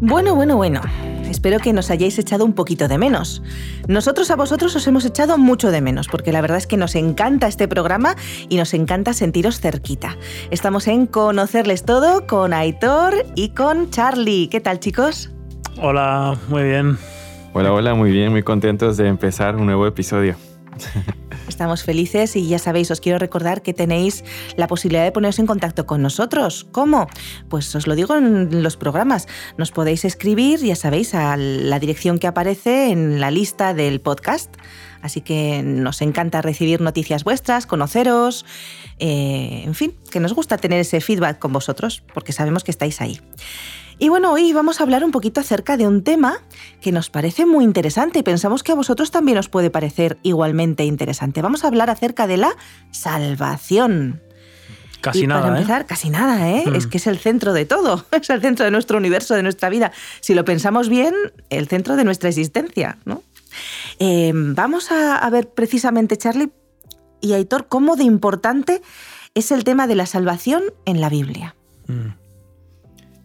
Bueno, bueno, bueno. Espero que nos hayáis echado un poquito de menos. Nosotros a vosotros os hemos echado mucho de menos, porque la verdad es que nos encanta este programa y nos encanta sentiros cerquita. Estamos en Conocerles Todo con Aitor y con Charlie. ¿Qué tal, chicos? Hola, muy bien. Hola, hola, muy bien, muy contentos de empezar un nuevo episodio. Estamos felices y ya sabéis, os quiero recordar que tenéis la posibilidad de poneros en contacto con nosotros. ¿Cómo? Pues os lo digo en los programas. Nos podéis escribir, ya sabéis, a la dirección que aparece en la lista del podcast. Así que nos encanta recibir noticias vuestras, conoceros, eh, en fin, que nos gusta tener ese feedback con vosotros, porque sabemos que estáis ahí. Y bueno, hoy vamos a hablar un poquito acerca de un tema que nos parece muy interesante y pensamos que a vosotros también os puede parecer igualmente interesante. Vamos a hablar acerca de la salvación. Casi nada. Para ¿eh? empezar, casi nada, ¿eh? Es mm. que es el centro de todo, es el centro de nuestro universo, de nuestra vida. Si lo pensamos bien, el centro de nuestra existencia, ¿no? Eh, vamos a, ver precisamente, Charlie y Aitor, cómo de importante es el tema de la salvación en la Biblia. Mm.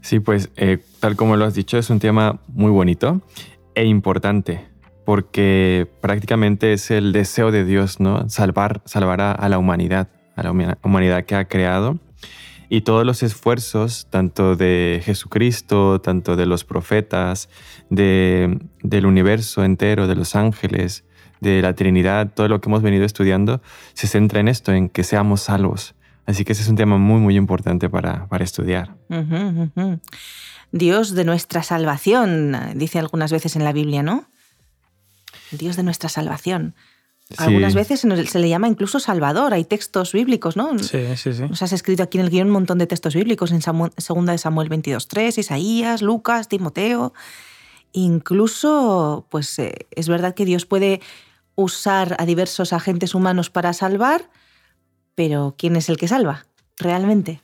Sí, pues eh, tal como lo has dicho, es un tema muy bonito e importante porque prácticamente es el deseo de Dios, ¿no? Salvar, salvar a, la humanidad, a la humanidad que ha creado. Y todos los esfuerzos, tanto de Jesucristo, tanto de los profetas, de, del universo entero, de los ángeles, de la Trinidad, todo lo que hemos venido estudiando, se centra en esto, en que seamos salvos. Así que ese es un tema muy, muy importante para, estudiar. Dios de nuestra salvación, dice algunas veces en la Biblia, ¿no? Dios de nuestra salvación. Algunas veces se le llama incluso Salvador. Hay textos bíblicos, ¿no? Sí, sí, sí. Nos has escrito aquí en el guion un montón de textos bíblicos, en Segunda de Samuel 22.3, Isaías, Lucas, Timoteo. Incluso, pues eh, es verdad que Dios puede usar a diversos agentes humanos para salvar, pero ¿quién es el que salva realmente?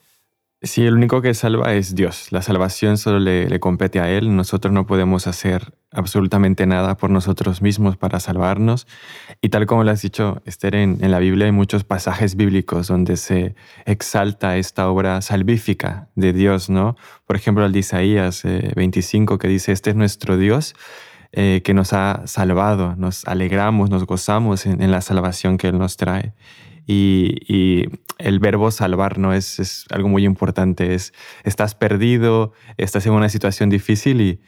Sí, el único que salva es Dios. La salvación solo le, compete a Él. Nosotros no podemos hacer absolutamente nada por nosotros mismos para salvarnos. Y tal como lo has dicho, Esther, en, la Biblia hay muchos pasajes bíblicos donde se exalta esta obra salvífica de Dios, ¿no? Por ejemplo, el de Isaías 25 eh, que dice, este es nuestro Dios eh, que nos ha salvado, nos alegramos, nos gozamos en la salvación que Él nos trae. Y, el verbo salvar no es, algo muy importante. Es, estás perdido, estás en una situación difícil y,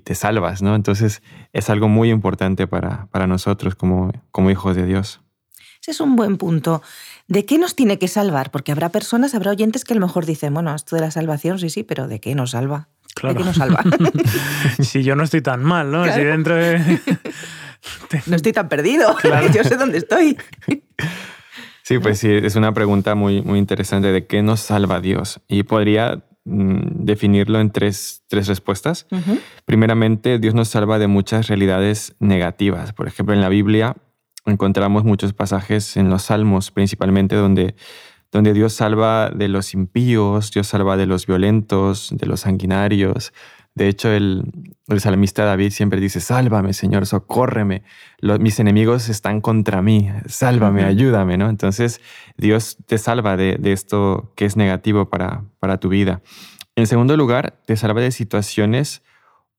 te salvas, ¿no? Entonces es algo muy importante para, nosotros como, como hijos de Dios. Ese es un buen punto. ¿De qué nos tiene que salvar? Porque habrá personas, habrá oyentes que a lo mejor dicen, bueno, esto de la salvación, sí, sí, pero ¿de qué nos salva? ¿De qué nos salva? si yo no estoy tan mal, ¿no? Si dentro de... no estoy tan perdido, yo sé dónde estoy. Sí, pues sí, es una pregunta muy, muy interesante de qué nos salva Dios. Y podría mm, definirlo en tres, tres respuestas. Primeramente, Dios nos salva de muchas realidades negativas. Por ejemplo, en la Biblia encontramos muchos pasajes en los Salmos, principalmente donde, donde Dios salva de los impíos, Dios salva de los violentos, de los sanguinarios, de hecho, el, salmista David siempre dice, sálvame, Señor, socórreme. mis enemigos están contra mí, sálvame, ayúdame, ¿no? Entonces, Dios te salva de, esto que es negativo para, para tu vida. En segundo lugar, te salva de situaciones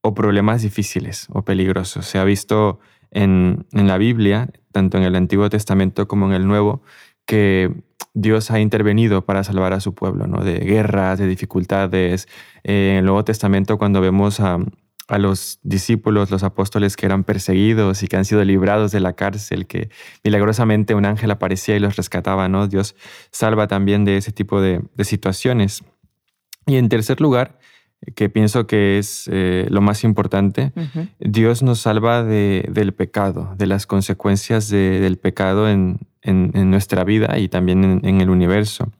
o problemas difíciles o peligrosos. Se ha visto en, en la Biblia, tanto en el Antiguo Testamento como en el Nuevo, que Dios ha intervenido para salvar a su pueblo, ¿no? De guerras, de dificultades. Eh, en el Nuevo Testamento, cuando vemos a, los discípulos, los apóstoles que eran perseguidos y que han sido librados de la cárcel, que milagrosamente un ángel aparecía y los rescataba, ¿no? Dios salva también de ese tipo de, situaciones. Y en tercer lugar, que pienso que es eh, lo más importante, Dios nos salva del pecado, de las consecuencias del pecado en, en, nuestra vida y también en, el universo.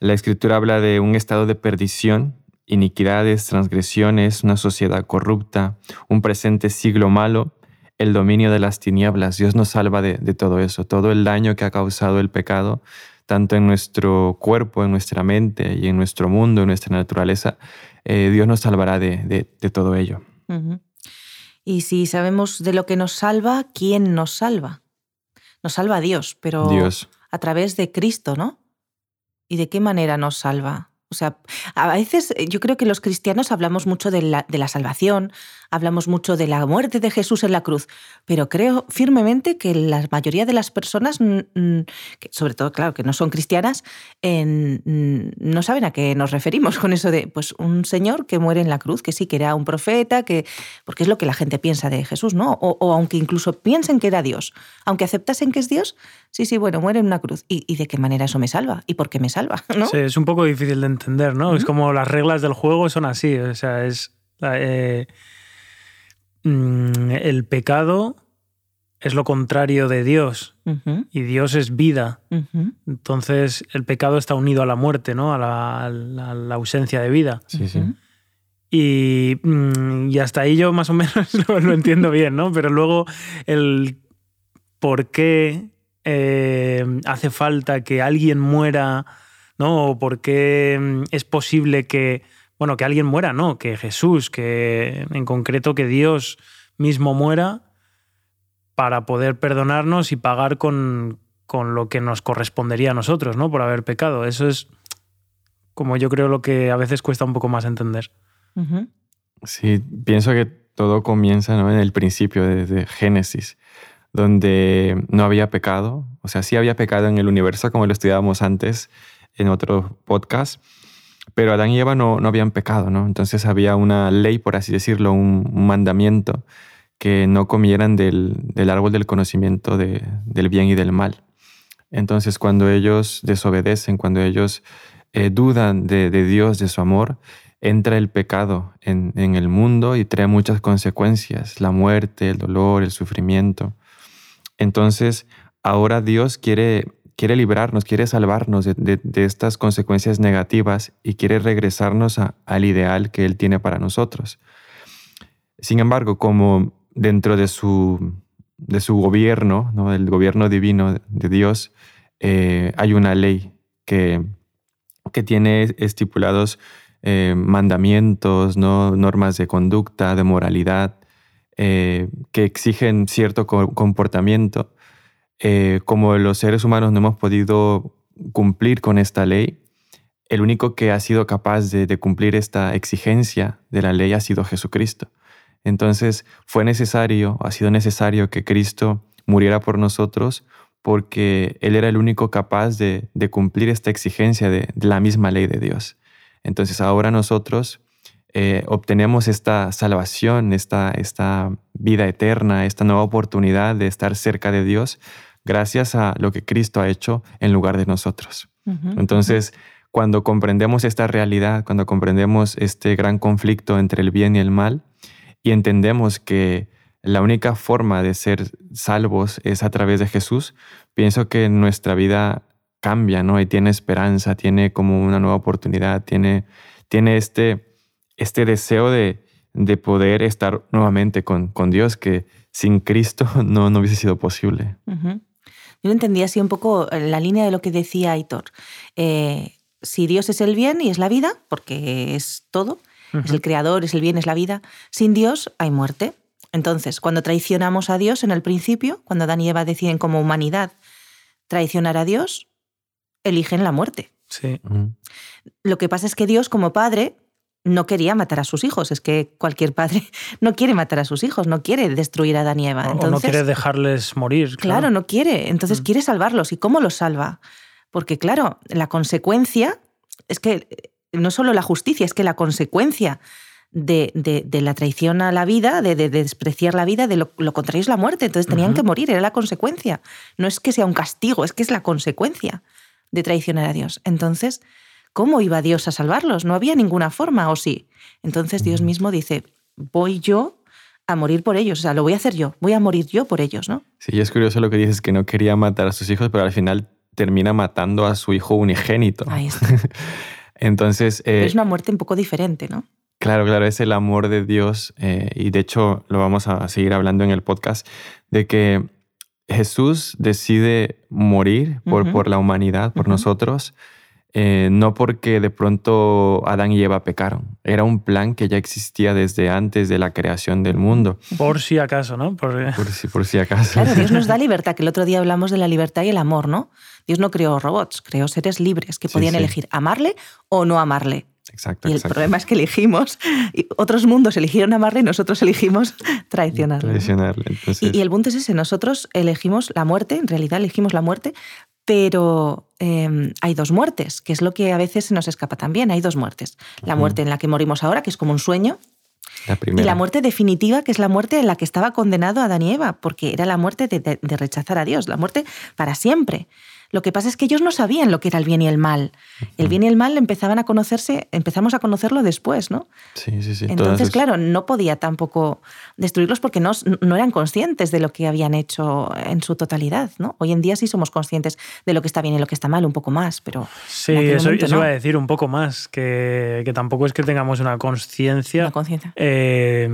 La escritura habla de un estado de perdición, iniquidades, transgresiones, una sociedad corrupta, un presente siglo malo, el dominio de las tinieblas. Dios nos salva de, todo eso, todo el daño que ha causado el pecado, tanto en nuestro cuerpo, en nuestra mente y en nuestro mundo, en nuestra naturaleza. Eh, Dios nos salvará de, todo ello. Y si sabemos de lo que nos salva, ¿quién nos salva? Nos salva Dios, pero a través de Cristo, ¿no? ¿Y de qué manera nos salva? O sea, a veces eh, yo creo que los cristianos hablamos mucho de la, salvación, hablamos mucho de la muerte de Jesús en la cruz, pero creo firmemente que la mayoría de las personas, sobre todo, claro, que no son cristianas, no saben a qué nos referimos con eso de, pues, un señor que muere en la cruz, que sí, que era un profeta, que, porque es lo que la gente piensa de Jesús, ¿no? O, aunque incluso piensen que era Dios, aunque aceptasen que es Dios, sí, sí, bueno, muere en una cruz. ¿Y, y de qué manera eso me salva? ¿Y por qué me salva? ¿no? Sí, es un poco difícil de entender, ¿no? Es como las reglas del juego son así, o sea, es... Eh, mm, el pecado es lo contrario de Dios y Dios es vida. Entonces el pecado está unido a la muerte, ¿no? A la, ausencia de vida. Sí, sí. Mm, y, hasta ahí yo más o menos lo, entiendo bien, ¿no? Pero luego el por qué eh, hace falta que alguien muera ¿no? O por qué mm, es posible que, bueno, que alguien muera, ¿no? Que Jesús, que en concreto que Dios mismo muera para poder perdonarnos y pagar con, con lo que nos correspondería a nosotros, ¿no? Por haber pecado. Eso es como yo creo lo que a veces cuesta un poco más entender. Sí, pienso que todo comienza en el principio, desde Génesis, donde no había pecado, o sea, sí había pecado en el universo como lo estudiábamos antes, en otro podcast, pero Adán y Eva no, no habían pecado, ¿no? Entonces había una ley, por así decirlo, un, mandamiento, que no comieran del, del árbol del conocimiento de, del bien y del mal. Entonces cuando ellos desobedecen, cuando ellos eh, dudan de, de, Dios, de su amor, entra el pecado en, en, el mundo y trae muchas consecuencias, la muerte, el dolor, el sufrimiento. Entonces ahora Dios quiere quiere librarnos, quiere salvarnos de, estas consecuencias negativas y quiere regresarnos al ideal que Él tiene para nosotros. Sin embargo, como dentro de su, de su gobierno, ¿no? el gobierno divino de Dios, eh, hay una ley que, que tiene estipulados eh, mandamientos, ¿no? normas de conducta, de moralidad, eh, que exigen cierto comportamiento eh, como los seres humanos no hemos podido cumplir con esta ley, el único que ha sido capaz de, cumplir esta exigencia de la ley ha sido Jesucristo. Entonces fue necesario, ha sido necesario que Cristo muriera por nosotros porque Él era el único capaz de, cumplir esta exigencia de, la misma ley de Dios. Entonces ahora nosotros eh, obtenemos esta salvación, esta, esta vida eterna, esta nueva oportunidad de estar cerca de Dios gracias a lo que Cristo ha hecho en lugar de nosotros. Entonces, cuando comprendemos esta realidad, cuando comprendemos este gran conflicto entre el bien y el mal, y entendemos que la única forma de ser salvos es a través de Jesús, pienso que nuestra vida cambia, ¿no? Y tiene esperanza, tiene como una nueva oportunidad, tiene, tiene este, este deseo de, de poder estar nuevamente con, con Dios que sin Cristo no, no hubiese sido posible. Yo entendía así un poco la línea de lo que decía Aitor. Eh, si Dios es el bien y es la vida, porque es todo, es el creador, es el bien, es la vida, sin Dios hay muerte. Entonces, cuando traicionamos a Dios en el principio, cuando Adán y Eva deciden como humanidad traicionar a Dios, eligen la muerte. Sí. Lo que pasa es que Dios, como padre, no quería matar a sus hijos. Es que cualquier padre no quiere matar a sus hijos, no quiere destruir a y Eva. o no quiere dejarles morir. Claro, no quiere. Entonces mm. quiere salvarlos. ¿Y cómo los salva? Porque claro, la consecuencia es que eh, no solo la justicia, es que la consecuencia de, la traición a la vida, de, despreciar la vida, de lo, contrario es la muerte. Entonces tenían que morir, era la consecuencia. No es que sea un castigo, es que es la consecuencia de traicionar a Dios. Entonces, ¿Cómo iba Dios a salvarlos? No había ninguna forma, ¿o sí? Entonces Dios mismo dice, voy yo a morir por ellos, o sea, lo voy a hacer yo, voy a morir yo por ellos, ¿no? Sí, es curioso lo que dices, que no quería matar a sus hijos, pero al final termina matando a su hijo unigénito. Ahí está. Entonces... Eh, es una muerte un poco diferente, ¿no? Claro, claro, es el amor de Dios eh, y de hecho lo vamos a seguir hablando en el podcast, de que Jesús decide morir por, por la humanidad, por nosotros, eh, no porque de pronto Adán y Eva pecaron. Era un plan que ya existía desde antes de la creación del mundo. Por si acaso, ¿no? Por, si, por si acaso. Claro, Dios nos da libertad, que el otro día hablamos de la libertad y el amor, ¿no? Dios no creó robots, creó seres libres que podían elegir amarle o no amarle. Exacto, y el problema es que elegimos, y otros mundos eligieron amarle y nosotros elegimos traicionarle. traicionarle y, y, el punto es ese, nosotros elegimos la muerte, en realidad elegimos la muerte, pero em, hay dos muertes, que es lo que a veces se nos escapa también. Hay dos muertes. La muerte en la que morimos ahora, que es como un sueño, y la muerte definitiva, que es la muerte en la que estaba condenado Adán y Eva, porque era la muerte de, rechazar a Dios, la muerte para siempre. Lo que pasa es que ellos no sabían lo que era el bien y el mal. El bien y el mal empezaban a conocerse, empezamos a conocerlo después, ¿no? Sí, sí, sí. Entonces, claro, no podía tampoco destruirlos porque no, no, eran conscientes de lo que habían hecho en su totalidad, ¿no? Hoy en día sí somos conscientes de lo que está bien y lo que está mal, un poco más, pero... Sí, eso, iba a decir un poco más, que, que tampoco es que tengamos una conciencia... Eh,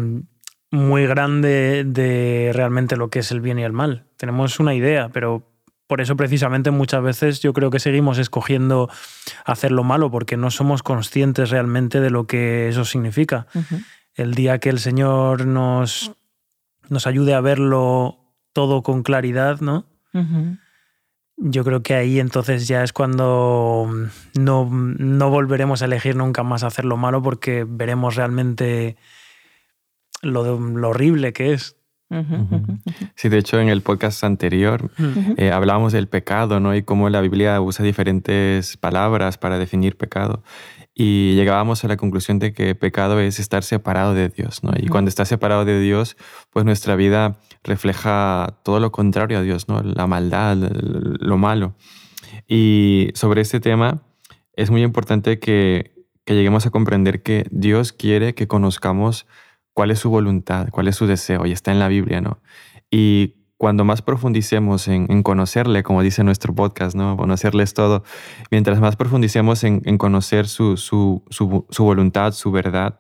muy grande de realmente lo que es el bien y el mal. Tenemos una idea, pero por eso precisamente muchas veces yo creo que seguimos escogiendo hacer lo malo porque no somos conscientes realmente de lo que eso significa. El día que el Señor nos, nos ayude a verlo todo con claridad, ¿no? Yo creo que ahí entonces ya es cuando no, no volveremos a elegir nunca más hacer lo malo porque veremos realmente lo, lo horrible que es. Sí, de hecho en el podcast anterior eh, hablábamos del pecado, ¿no? Y cómo la Biblia usa diferentes palabras para definir pecado. Y llegábamos a la conclusión de que pecado es estar separado de Dios, ¿no? Y cuando estás separado de Dios, pues nuestra vida refleja todo lo contrario a Dios, ¿no? La maldad, lo malo. Y sobre este tema es muy importante que, que lleguemos a comprender que Dios quiere que conozcamos cuál es su voluntad, cuál es su deseo, y está en la Biblia, ¿no? Y cuando más profundicemos en, conocerle, como dice nuestro podcast, ¿no? Conocerles todo, mientras más profundicemos en, conocer su, su, su, voluntad, su verdad,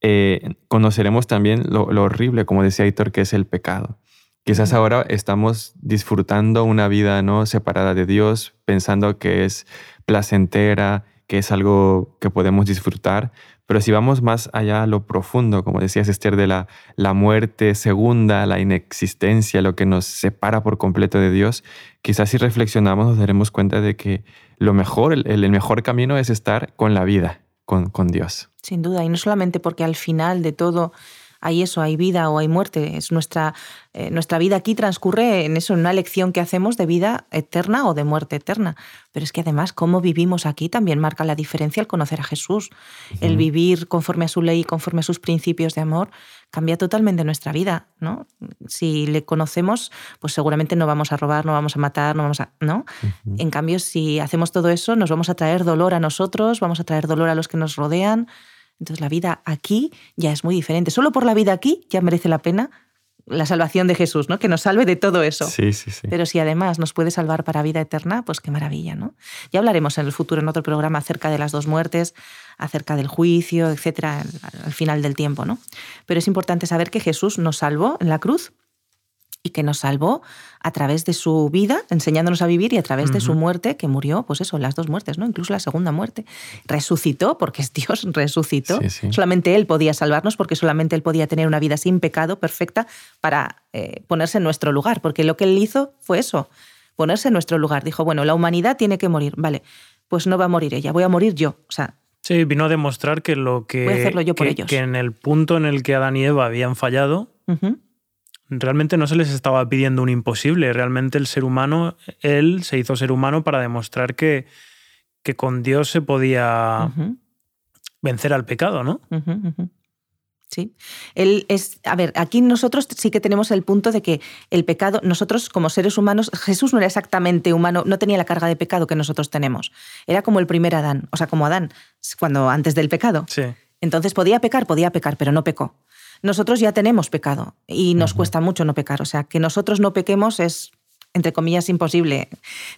eh, conoceremos también lo, horrible, como decía Héctor, que es el pecado. Quizás ahora estamos disfrutando una vida no separada de Dios, pensando que es placentera, que es algo que podemos disfrutar, pero si vamos más allá a lo profundo, como decías Esther, de la, la muerte segunda, la inexistencia, lo que nos separa por completo de Dios, quizás si reflexionamos nos daremos cuenta de que lo mejor, el, el mejor camino es estar con la vida, con, con Dios. Sin duda, y no solamente porque al final de todo hay eso, hay vida o hay muerte. Es nuestra, eh, nuestra vida aquí transcurre en eso, en una lección que hacemos de vida eterna o de muerte eterna. Pero es que además cómo vivimos aquí también marca la diferencia al conocer a Jesús. El vivir conforme a su ley, conforme a sus principios de amor, cambia totalmente nuestra vida, ¿no? Si le conocemos, pues seguramente no vamos a robar, no vamos a matar, no vamos a, ¿no? En cambio, si hacemos todo eso, nos vamos a traer dolor a nosotros, vamos a traer dolor a los que nos rodean, entonces la vida aquí ya es muy diferente. Solo por la vida aquí ya merece la pena la salvación de Jesús, ¿no? Que nos salve de todo eso. Sí, sí, sí. Pero si además nos puede salvar para vida eterna, pues qué maravilla, ¿no? Ya hablaremos en el futuro en otro programa acerca de las dos muertes, acerca del juicio, etcétera, al final del tiempo, ¿no? Pero es importante saber que Jesús nos salvó en la cruz y que nos salvó a través de su vida, enseñándonos a vivir, y a través de su muerte, que murió, pues eso, las dos muertes, ¿no? Incluso la segunda muerte. Resucitó, porque es Dios, resucitó. Solamente Él podía salvarnos, porque solamente Él podía tener una vida sin pecado, perfecta, para eh, ponerse en nuestro lugar, porque lo que Él hizo fue eso, ponerse en nuestro lugar. Dijo, bueno, la humanidad tiene que morir, vale, pues no va a morir ella, voy a morir yo. O sea, Sí, vino a demostrar que lo que. Voy a hacerlo yo por ellos. Que en el punto en el que Adán y Eva habían fallado, realmente no se les estaba pidiendo un imposible, realmente el ser humano, él se hizo ser humano para demostrar que, que con Dios se podía vencer al pecado, ¿no? Sí. Él es, a ver, aquí nosotros sí que tenemos el punto de que el pecado, nosotros como seres humanos, Jesús no era exactamente humano, no tenía la carga de pecado que nosotros tenemos. Era como el primer Adán, o sea, como Adán, cuando antes del pecado. Sí. Entonces podía pecar, podía pecar, pero no pecó nosotros ya tenemos pecado y nos cuesta mucho no pecar. O sea, que nosotros no pequemos es entre comillas, imposible.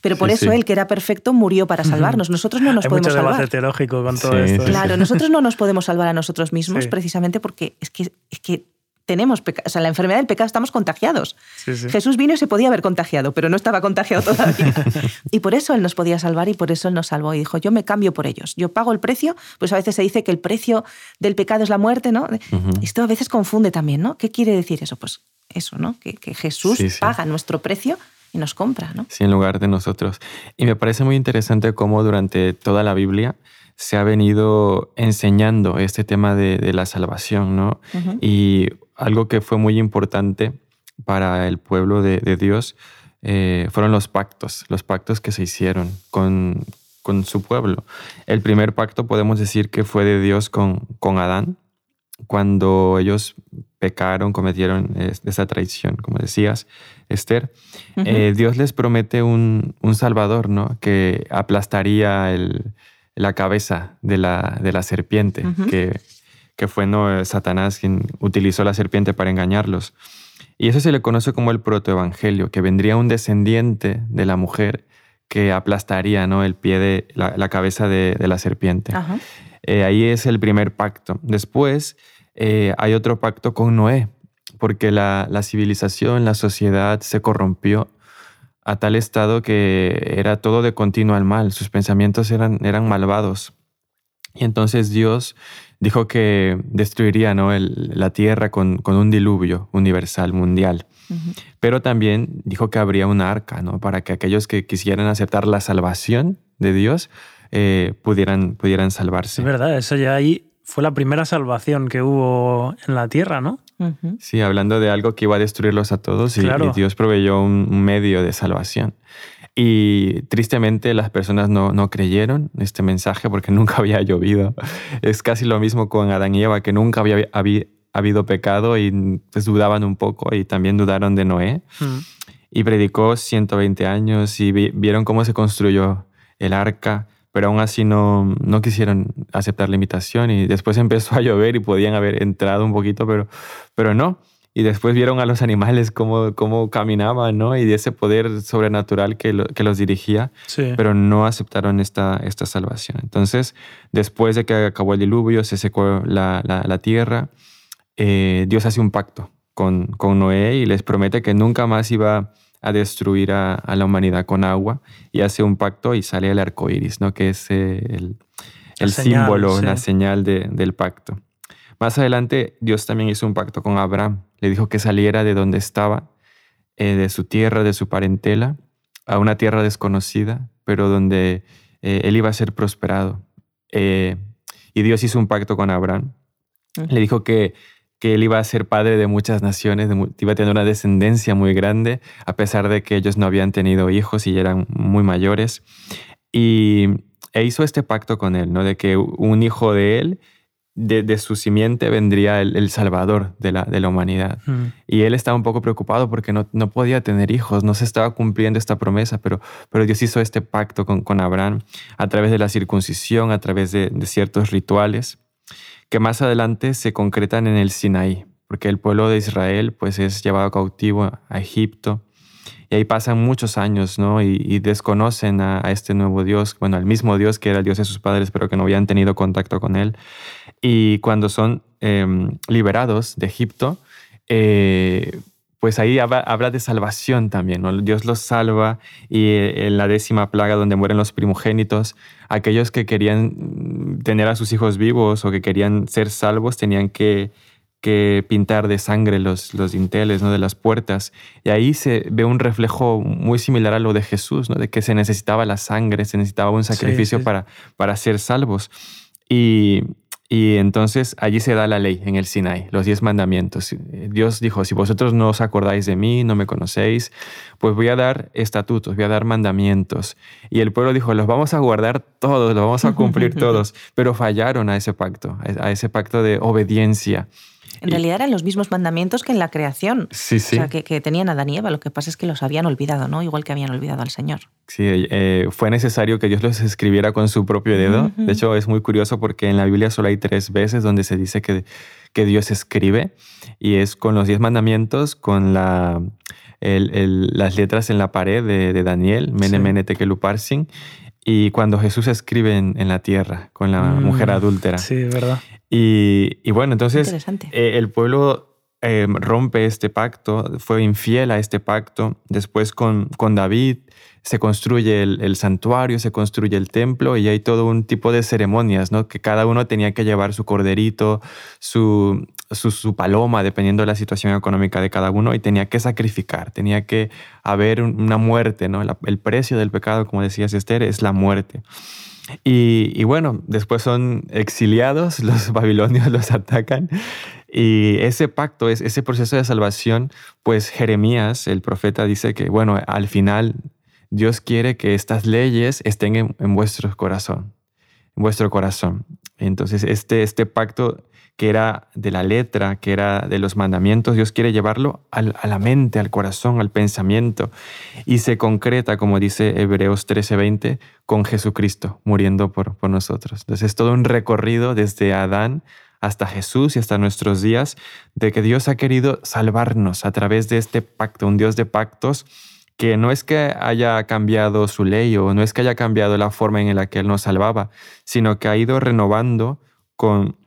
Pero por eso él, que era perfecto, murió para salvarnos. Nosotros no nos podemos mucho salvar. teológico con todo esto. Claro, nosotros no nos podemos salvar a nosotros mismos precisamente porque es que, es que tenemos o sea, la enfermedad del pecado, estamos contagiados. Jesús vino y se podía haber contagiado, pero no estaba contagiado todavía. y por eso Él nos podía salvar y por eso Él nos salvó. Y dijo, yo me cambio por ellos, yo pago el precio, pues a veces se dice que el precio del pecado es la muerte, ¿no? Esto a veces confunde también, ¿no? ¿Qué quiere decir eso? Pues eso, ¿no? Que, Jesús paga nuestro precio y nos compra, ¿no? Sí, en lugar de nosotros. Y me parece muy interesante cómo durante toda la Biblia se ha venido enseñando este tema de, la salvación, ¿no? Y algo que fue muy importante para el pueblo de, Dios eh, fueron los pactos, los pactos que se hicieron con, con, su pueblo. El primer pacto podemos decir que fue de Dios con, con Adán, cuando ellos pecaron, cometieron esa traición, como decías, Esther. Eh, Dios les promete un, un, Salvador, ¿no? Que aplastaría el, la cabeza de la, de la serpiente, que que fue ¿no? Satanás quien utilizó la serpiente para engañarlos. Y eso se le conoce como el protoevangelio, que vendría un descendiente de la mujer que aplastaría ¿no? el pie de la, cabeza de, la serpiente. Eh, ahí es el primer pacto. Después eh, hay otro pacto con Noé, porque la, la, civilización, la sociedad se corrompió a tal estado que era todo de continuo al mal, sus pensamientos eran, eran malvados. Y entonces Dios dijo que destruiría ¿no? la tierra con, un diluvio universal, mundial. Pero también dijo que habría una arca, ¿no? Para que aquellos que quisieran aceptar la salvación de Dios eh, pudieran, pudieran salvarse. Es verdad, eso ya ahí fue la primera salvación que hubo en la tierra, ¿no? Sí, hablando de algo que iba a destruirlos a todos y, y Dios proveyó un medio de salvación. Y tristemente las personas no, no, creyeron este mensaje porque nunca había llovido. Es casi lo mismo con Adán y Eva, que nunca había, habido pecado y pues dudaban un poco y también dudaron de Noé. Y predicó 120 años y vieron cómo se construyó el arca, pero aún así no, no quisieron aceptar la invitación y después empezó a llover y podían haber entrado un poquito, pero, pero no y después vieron a los animales cómo, cómo caminaban, ¿no? Y de ese poder sobrenatural que, que los dirigía, pero no aceptaron esta, esta salvación. Entonces, después de que acabó el diluvio, se secó la, la, tierra, eh, Dios hace un pacto con, con, Noé y les promete que nunca más iba a destruir a, a, la humanidad con agua y hace un pacto y sale el arco iris, ¿no? Que es eh, el, el símbolo, la señal de, del pacto. Más adelante, Dios también hizo un pacto con Abraham. Le dijo que saliera de donde estaba, eh, de su tierra, de su parentela, a una tierra desconocida, pero donde eh, él iba a ser prosperado. Eh, y Dios hizo un pacto con Abraham. Le dijo que, que él iba a ser padre de muchas naciones, iba a tener una descendencia muy grande, a pesar de que ellos no habían tenido hijos y eran muy mayores. Y e hizo este pacto con él, ¿no? De que un hijo de él de, su simiente vendría el, Salvador de la, de la humanidad. Mm. Y él estaba un poco preocupado porque no, no, podía tener hijos, no se estaba cumpliendo esta promesa, pero, pero Dios hizo este pacto con, con Abraham a través de la circuncisión, a través de, de, ciertos rituales, que más adelante se concretan en el Sinaí, porque el pueblo de Israel pues, es llevado cautivo a Egipto y ahí pasan muchos años, ¿no? Y, desconocen a, este nuevo Dios, bueno, al mismo Dios que era el Dios de sus padres, pero que no habían tenido contacto con él. Y cuando son em, liberados de Egipto, eh, pues ahí habla, de salvación también, ¿no? Dios los salva y eh, en la décima plaga donde mueren los primogénitos, aquellos que querían tener a sus hijos vivos o que querían ser salvos tenían que que pintar de sangre los, los dinteles ¿no? de las puertas. Y ahí se ve un reflejo muy similar a lo de Jesús, ¿no? de que se necesitaba la sangre, se necesitaba un sacrificio Para, para ser salvos. Y, y entonces allí se da la ley en el Sinai, los diez mandamientos. Dios dijo, si vosotros no os acordáis de mí, no me conocéis, pues voy a dar estatutos, voy a dar mandamientos. Y el pueblo dijo, los vamos a guardar todos, los vamos a cumplir todos, pero fallaron a ese pacto, a ese pacto de obediencia. En realidad eran los mismos mandamientos que en la creación. Sí, sí. O sea, que, tenían a y Eva. Lo que pasa es que los habían olvidado, ¿no? Igual que habían olvidado al Señor. Sí, eh, fue necesario que Dios los escribiera con su propio dedo. De hecho, es muy curioso porque en la Biblia solo hay tres veces donde se dice que, que Dios escribe. Y es con los diez mandamientos, con la, las letras en la pared de, Daniel, Mene, sí. Mene, y cuando Jesús escribe en, la tierra con la mm. mujer adúltera. Sí, verdad. Y, bueno, entonces eh, el pueblo eh, rompe este pacto, fue infiel a este pacto. Después con, con David se construye el, santuario, se construye el templo y hay todo un tipo de ceremonias, ¿no? Que cada uno tenía que llevar su corderito, su, su, paloma, dependiendo de la situación económica de cada uno, y tenía que sacrificar, tenía que haber una muerte, ¿no? el precio del pecado, como decías Esther, es la muerte. Y, bueno, después son exiliados, los babilonios los atacan y ese pacto, ese proceso de salvación, pues Jeremías, el profeta, dice que, bueno, al final Dios quiere que estas leyes estén en, vuestro corazón, en vuestro corazón. Entonces, este, este pacto que era de la letra, que era de los mandamientos, Dios quiere llevarlo a la mente, al corazón, al pensamiento. Y se concreta, como dice Hebreos 13:20, con Jesucristo muriendo por, por nosotros. Entonces es todo un recorrido desde Adán hasta Jesús y hasta nuestros días, de que Dios ha querido salvarnos a través de este pacto, un Dios de pactos que no es que haya cambiado su ley o no es que haya cambiado la forma en la que Él nos salvaba, sino que ha ido renovando con,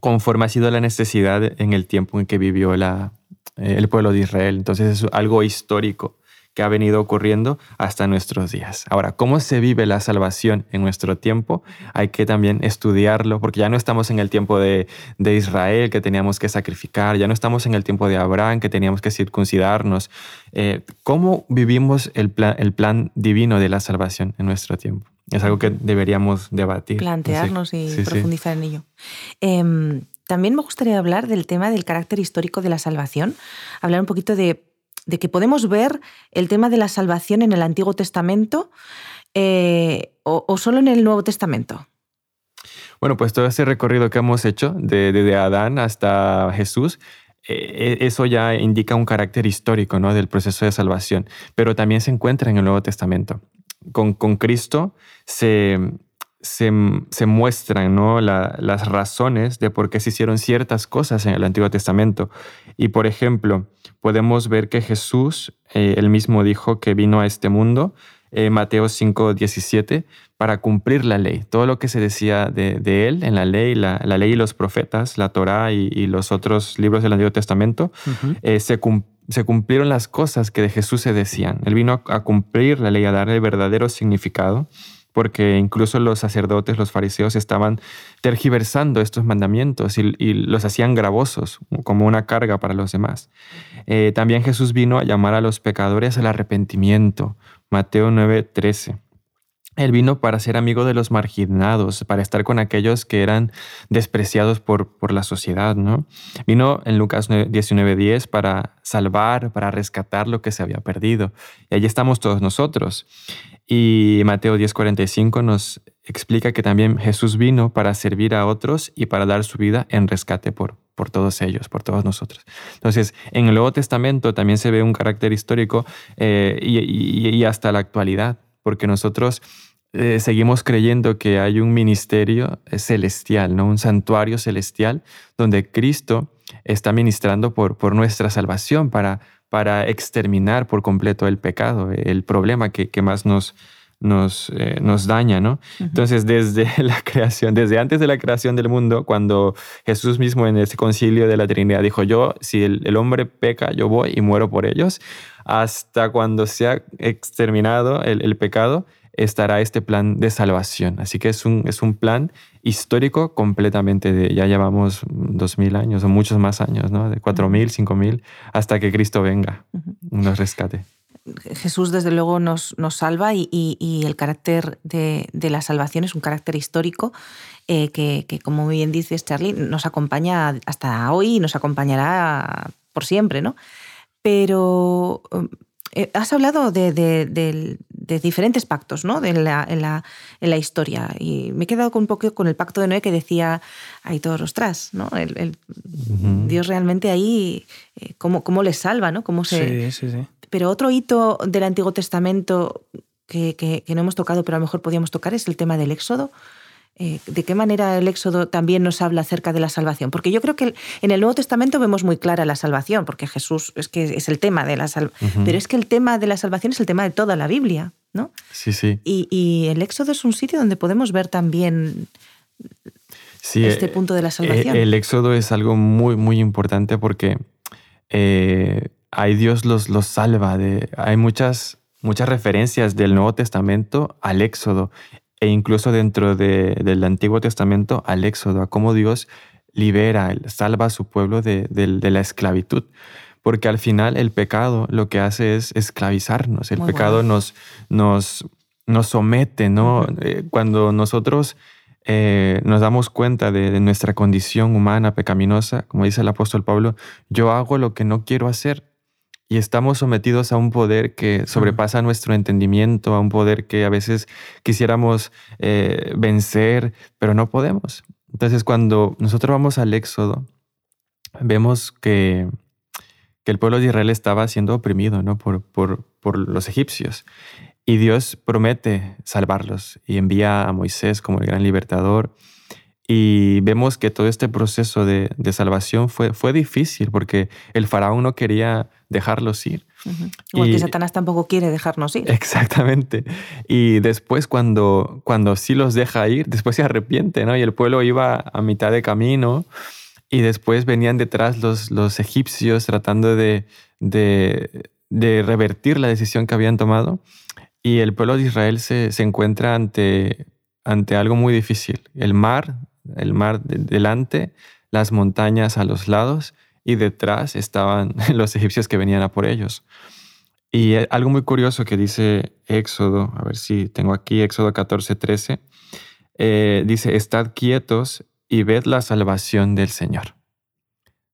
conforme ha sido la necesidad en el tiempo en que vivió la, el pueblo de Israel. Entonces es algo histórico que ha venido ocurriendo hasta nuestros días. Ahora, ¿cómo se vive la salvación en nuestro tiempo? Hay que también estudiarlo, porque ya no estamos en el tiempo de, Israel que teníamos que sacrificar, ya no estamos en el tiempo de Abraham que teníamos que circuncidarnos. Eh, ¿Cómo vivimos el plan, el plan divino de la salvación en nuestro tiempo? Es algo que deberíamos debatir. Plantearnos y profundizar en ello. Em, también me gustaría hablar del tema del carácter histórico de la salvación, hablar un poquito de de que podemos ver el tema de la salvación en el Antiguo Testamento eh, o, solo en el Nuevo Testamento. Bueno, pues todo ese recorrido que hemos hecho desde Adán hasta Jesús, eh, e, eso ya indica un carácter histórico ¿no? del proceso de salvación, pero también se encuentra en el Nuevo Testamento. Con, con Cristo se, se, muestran ¿no? las razones de por qué se hicieron ciertas cosas en el Antiguo Testamento. Y por ejemplo, podemos ver que Jesús, eh, él mismo dijo que vino a este mundo, eh, Mateo 5, 17, para cumplir la ley. Todo lo que se decía de, él en la ley, la, ley y los profetas, la Torá y, los otros libros del Antiguo Testamento, eh, se, se, cumplieron las cosas que de Jesús se decían. Él vino a, cumplir la ley, a darle verdadero significado porque incluso los sacerdotes, los fariseos, estaban tergiversando estos mandamientos y, los hacían gravosos, como una carga para los demás. Eh, también Jesús vino a llamar a los pecadores al arrepentimiento, Mateo 9:13. Él vino para ser amigo de los marginados, para estar con aquellos que eran despreciados por, por la sociedad, ¿no? Vino en Lucas 19:10 para salvar, para rescatar lo que se había perdido. Y allí estamos todos nosotros. Y Mateo 10:45 nos explica que también Jesús vino para servir a otros y para dar su vida en rescate por, por todos ellos, por todos nosotros. Entonces, en el Nuevo Testamento también se ve un carácter histórico eh, y, hasta la actualidad, porque nosotros eh, seguimos creyendo que hay un ministerio celestial, ¿no? un santuario celestial, donde Cristo está ministrando por, por nuestra salvación para para exterminar por completo el pecado, el problema que, más nos, nos, eh, nos daña, ¿no? Entonces, desde la creación, desde antes de la creación del mundo, cuando Jesús mismo en ese concilio de la Trinidad dijo, yo, si el, hombre peca, yo voy y muero por ellos, hasta cuando sea exterminado el, el pecado, estará este plan de salvación. Así que es un, es un plan histórico completamente de, ya llevamos dos mil años o muchos más años, ¿no? De cuatro mil, cinco mil, hasta que Cristo venga, nos rescate. Jesús desde luego nos, nos salva y, el carácter de, la salvación es un carácter histórico eh, que, que, como muy bien dices Charlie, nos acompaña hasta hoy y nos acompañará por siempre, ¿no? Pero eh, has hablado de, diferentes pactos ¿no? en, la, en, la, historia y me he quedado con un poco con el pacto de Noé que decía ahí todos los tras, ¿no? El, Dios realmente ahí, eh, cómo, cómo le salva, ¿no? Cómo se... Sí, sí, sí. Pero otro hito del Antiguo Testamento que, que, no hemos tocado, pero a lo mejor podíamos tocar, es el tema del Éxodo. Eh, ¿De qué manera el Éxodo también nos habla acerca de la salvación? Porque yo creo que en el Nuevo Testamento vemos muy clara la salvación, porque Jesús es que es el tema de la salvación. Pero es que el tema de la salvación es el tema de toda la Biblia, ¿no? Sí, sí. Y, el Éxodo es un sitio donde podemos ver también este eh, punto de la salvación. El Éxodo es algo muy, muy importante porque eh, ahí Dios los, los salva. De, hay muchas, muchas referencias del Nuevo Testamento al Éxodo e incluso dentro de, del Antiguo Testamento al Éxodo, a cómo Dios libera, salva a su pueblo de, de la esclavitud. Porque al final el pecado lo que hace es esclavizarnos, el pecado nos, nos, nos somete, ¿no? Eh, cuando nosotros eh, nos damos cuenta de, nuestra condición humana pecaminosa, como dice el apóstol Pablo, yo hago lo que no quiero hacer y estamos sometidos a un poder que sobrepasa nuestro entendimiento, a un poder que a veces quisiéramos eh, vencer, pero no podemos. Entonces cuando nosotros vamos al Éxodo, vemos que que el pueblo de Israel estaba siendo oprimido ¿no? por, por, por los egipcios. Y Dios promete salvarlos y envía a Moisés como el gran libertador. Y vemos que todo este proceso de, de, salvación fue, fue difícil porque el faraón no quería dejarlos ir. Igual que Satanás tampoco quiere dejarnos ir. Exactamente. Y después cuando, cuando sí los deja ir, después se arrepiente, ¿no? Y el pueblo iba a mitad de camino y después venían detrás los, los egipcios tratando de, de, de, revertir la decisión que habían tomado. Y el pueblo de Israel se, se encuentra ante, ante algo muy difícil. El mar, el mar delante, las montañas a los lados y detrás estaban los egipcios que venían a por ellos. Y algo muy curioso que dice Éxodo, a ver si tengo aquí Éxodo 14, 13, eh, dice, estad quietos y ved la salvación del Señor.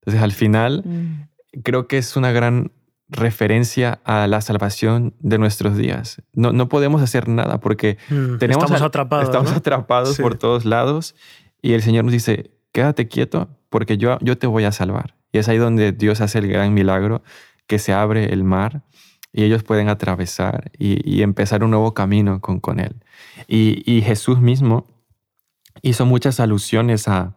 Entonces, al final, mm. creo que es una gran referencia a la salvación de nuestros días. No, no podemos hacer nada porque mm, tenemos estamos atrapados, estamos atrapados por todos lados y el Señor nos dice, quédate quieto porque yo, yo te voy a salvar. Y es ahí donde Dios hace el gran milagro, que se abre el mar y ellos pueden atravesar y, empezar un nuevo camino con, con Él. Y, Jesús mismo hizo muchas alusiones a,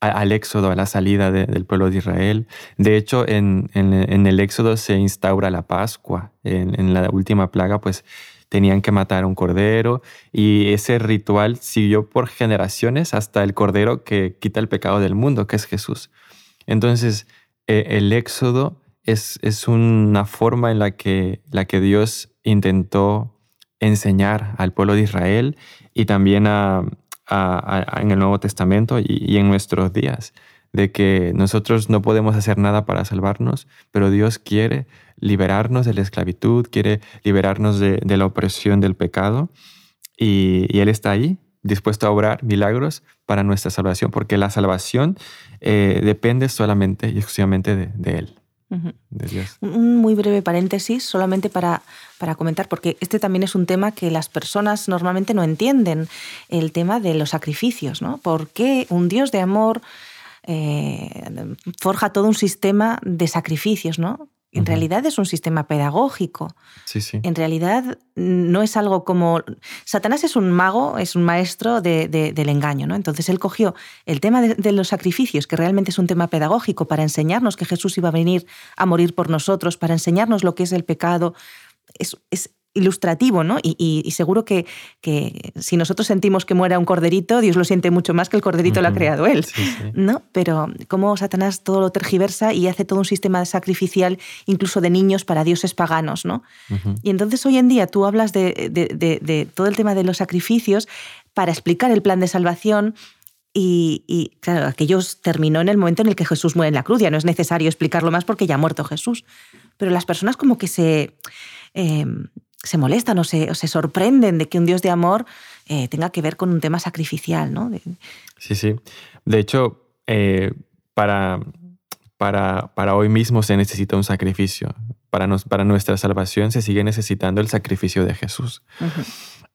al éxodo, a la salida del pueblo de Israel. De hecho, en, el éxodo se instaura la Pascua. En, la última plaga, pues tenían que matar un cordero y ese ritual siguió por generaciones hasta el cordero que quita el pecado del mundo, que es Jesús. Entonces, e, el éxodo es, es, una forma en la que, la que Dios intentó enseñar al pueblo de Israel y también a, en el Nuevo Testamento y, en nuestros días, de que nosotros no podemos hacer nada para salvarnos, pero Dios quiere liberarnos de la esclavitud, quiere liberarnos de, la opresión del pecado y, Él está ahí dispuesto a obrar milagros para nuestra salvación, porque la salvación eh, depende solamente y exclusivamente de Él. Un muy breve paréntesis, solamente para, para, comentar, porque este también es un tema que las personas normalmente no entienden, el tema de los sacrificios, ¿no? ¿Por qué un Dios de amor eh, forja todo un sistema de sacrificios, ¿no? En realidad es un sistema pedagógico. Sí, sí. En realidad no es algo como... Satanás es un mago, es un maestro del engaño, ¿no? Entonces él cogió el tema de, los sacrificios, que realmente es un tema pedagógico, para enseñarnos que Jesús iba a venir a morir por nosotros, para enseñarnos lo que es el pecado. Es, es, ilustrativo, ¿no? Y, seguro que, que, si nosotros sentimos que muera un corderito, Dios lo siente mucho más que el corderito lo ha creado él, ¿no? Pero cómo Satanás todo lo tergiversa y hace todo un sistema sacrificial, incluso de niños para dioses paganos, ¿no? Y entonces hoy en día tú hablas de, de, todo el tema de los sacrificios para explicar el plan de salvación y, y, claro, aquello terminó en el momento en el que Jesús muere en la cruz. Ya no es necesario explicarlo más porque ya ha muerto Jesús. Pero las personas como que se, eh, se molestan o se, se, sorprenden de que un Dios de amor eh, tenga que ver con un tema sacrificial, ¿no? Sí, sí. De hecho, eh, para, para, para, hoy mismo se necesita un sacrificio. Para, nos, para nuestra salvación se sigue necesitando el sacrificio de Jesús.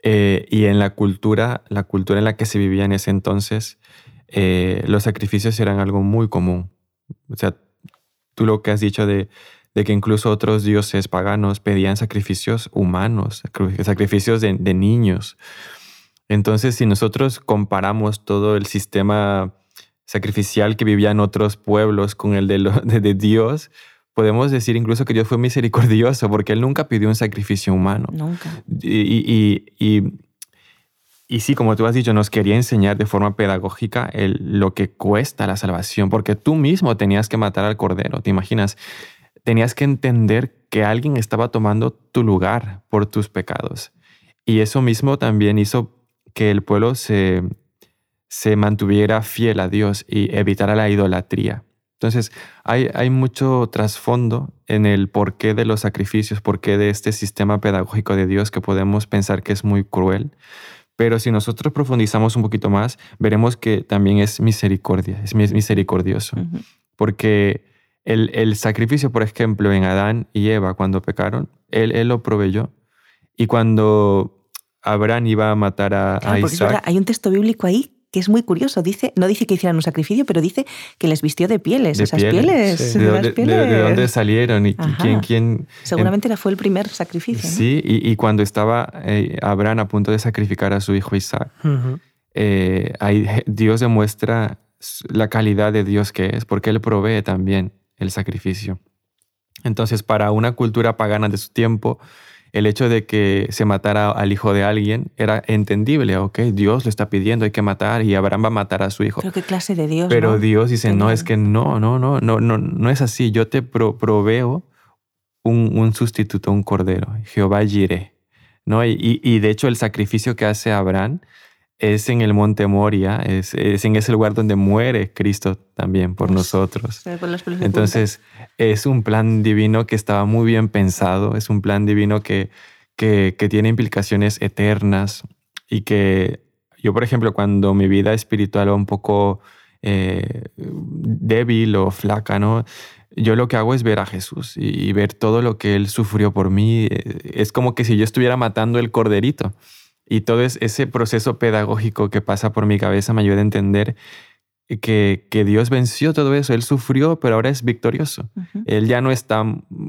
Eh, y en la cultura, la cultura en la que se vivía en ese entonces, los sacrificios eran algo muy común. O sea, tú lo que has dicho de de que incluso otros dioses paganos pedían sacrificios humanos, sacrificios de, niños. Entonces, si nosotros comparamos todo el sistema sacrificial que vivían otros pueblos con el de, de, Dios, podemos decir incluso que Dios fue misericordioso porque Él nunca pidió un sacrificio humano. Nunca. Y, y, y, sí, como tú has dicho, nos quería enseñar de forma pedagógica el, lo que cuesta la salvación, porque tú mismo tenías que matar al cordero. ¿Te imaginas? Tenías que entender que alguien estaba tomando tu lugar por tus pecados. Y eso mismo también hizo que el pueblo se, se mantuviera fiel a Dios y evitara la idolatría. Entonces, hay, hay mucho trasfondo en el porqué de los sacrificios, porqué de este sistema pedagógico de Dios que podemos pensar que es muy cruel. Pero si nosotros profundizamos un poquito más, veremos que también es misericordia, es misericordioso. Porque el, sacrificio, por ejemplo, en Adán y Eva cuando pecaron, él, él lo proveyó. Y cuando Abraham iba a matar a, Isaac... hay un texto bíblico ahí que es muy curioso. Dice, no dice que hicieran un sacrificio, pero dice que les vistió de pieles. esas pieles. ¿De, dónde, salieron? ¿Y quién, quién, Seguramente fue el primer sacrificio. Sí, y, cuando estaba eh, Abraham a punto de sacrificar a su hijo Isaac, eh, ahí Dios demuestra la calidad de Dios que es, porque Él provee también el sacrificio. Entonces, para una cultura pagana de su tiempo, el hecho de que se matara al hijo de alguien era entendible, ok, Dios lo está pidiendo, hay que matar y Abraham va a matar a su hijo. Pero qué clase de Dios. Pero Dios dice, no, es que no, no, no, no, no, no es así, yo te proveo un, sustituto, un cordero, Jehová Jireh. ¿no? Y, y, de hecho el sacrificio que hace Abraham es en el monte Moria, es, en ese lugar donde muere Cristo también por nosotros. Entonces, es un plan divino que estaba muy bien pensado, es un plan divino que, que, tiene implicaciones eternas y que yo, por ejemplo, cuando mi vida espiritual va un poco eh, débil o flaca, ¿no? Yo lo que hago es ver a Jesús y ver todo lo que Él sufrió por mí. Es como que si yo estuviera matando el corderito. Y todo ese proceso pedagógico que pasa por mi cabeza me ayuda a entender que, que Dios venció todo eso. Él sufrió, pero ahora es victorioso. Él ya no está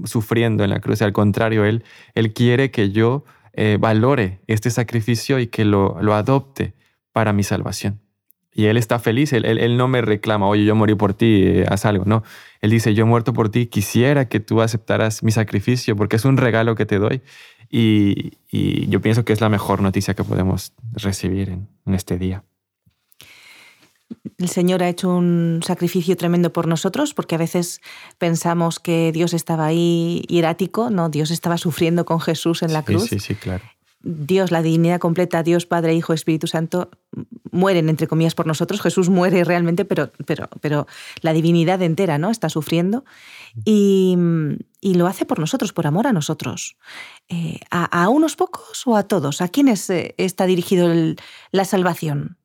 sufriendo en la cruz. Al contrario, Él, él quiere que yo eh, valore este sacrificio y que lo, lo adopte para mi salvación. Y Él está feliz, él, él, no me reclama, oye, yo morí por ti, eh, haz algo. No, Él dice, yo he muerto por ti, quisiera que tú aceptaras mi sacrificio porque es un regalo que te doy y, yo pienso que es la mejor noticia que podemos recibir en, este día. El Señor ha hecho un sacrificio tremendo por nosotros, porque a veces pensamos que Dios estaba ahí hierático, no, Dios estaba sufriendo con Jesús en la cruz. Sí, sí, claro. Dios, la divinidad completa, Dios, Padre, Hijo, Espíritu Santo, mueren, entre comillas, por nosotros. Jesús muere realmente, pero, pero, pero la divinidad entera ¿no? está sufriendo. Y, lo hace por nosotros, por amor a nosotros. Eh, a, unos pocos o a todos? ¿A quiénes eh, está dirigido la salvación?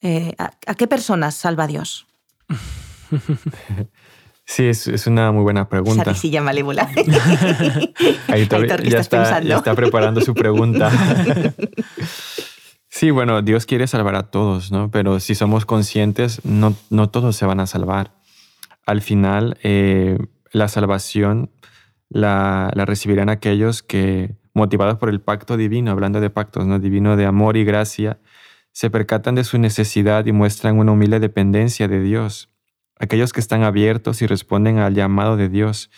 Eh, ¿a, qué personas salva Dios? Sí, es, una muy buena pregunta. Esa malévola. Ahí, ya, está, ya está preparando su pregunta. Sí, bueno, Dios quiere salvar a todos, ¿no? Pero si somos conscientes, no, no todos se van a salvar. Al final, eh, la salvación la, la, recibirán aquellos que, motivados por el pacto divino, hablando de pactos, ¿no? Divino de amor y gracia, se percatan de su necesidad y muestran una humilde dependencia de Dios. Aquellos que están abiertos y responden al llamado de Dios,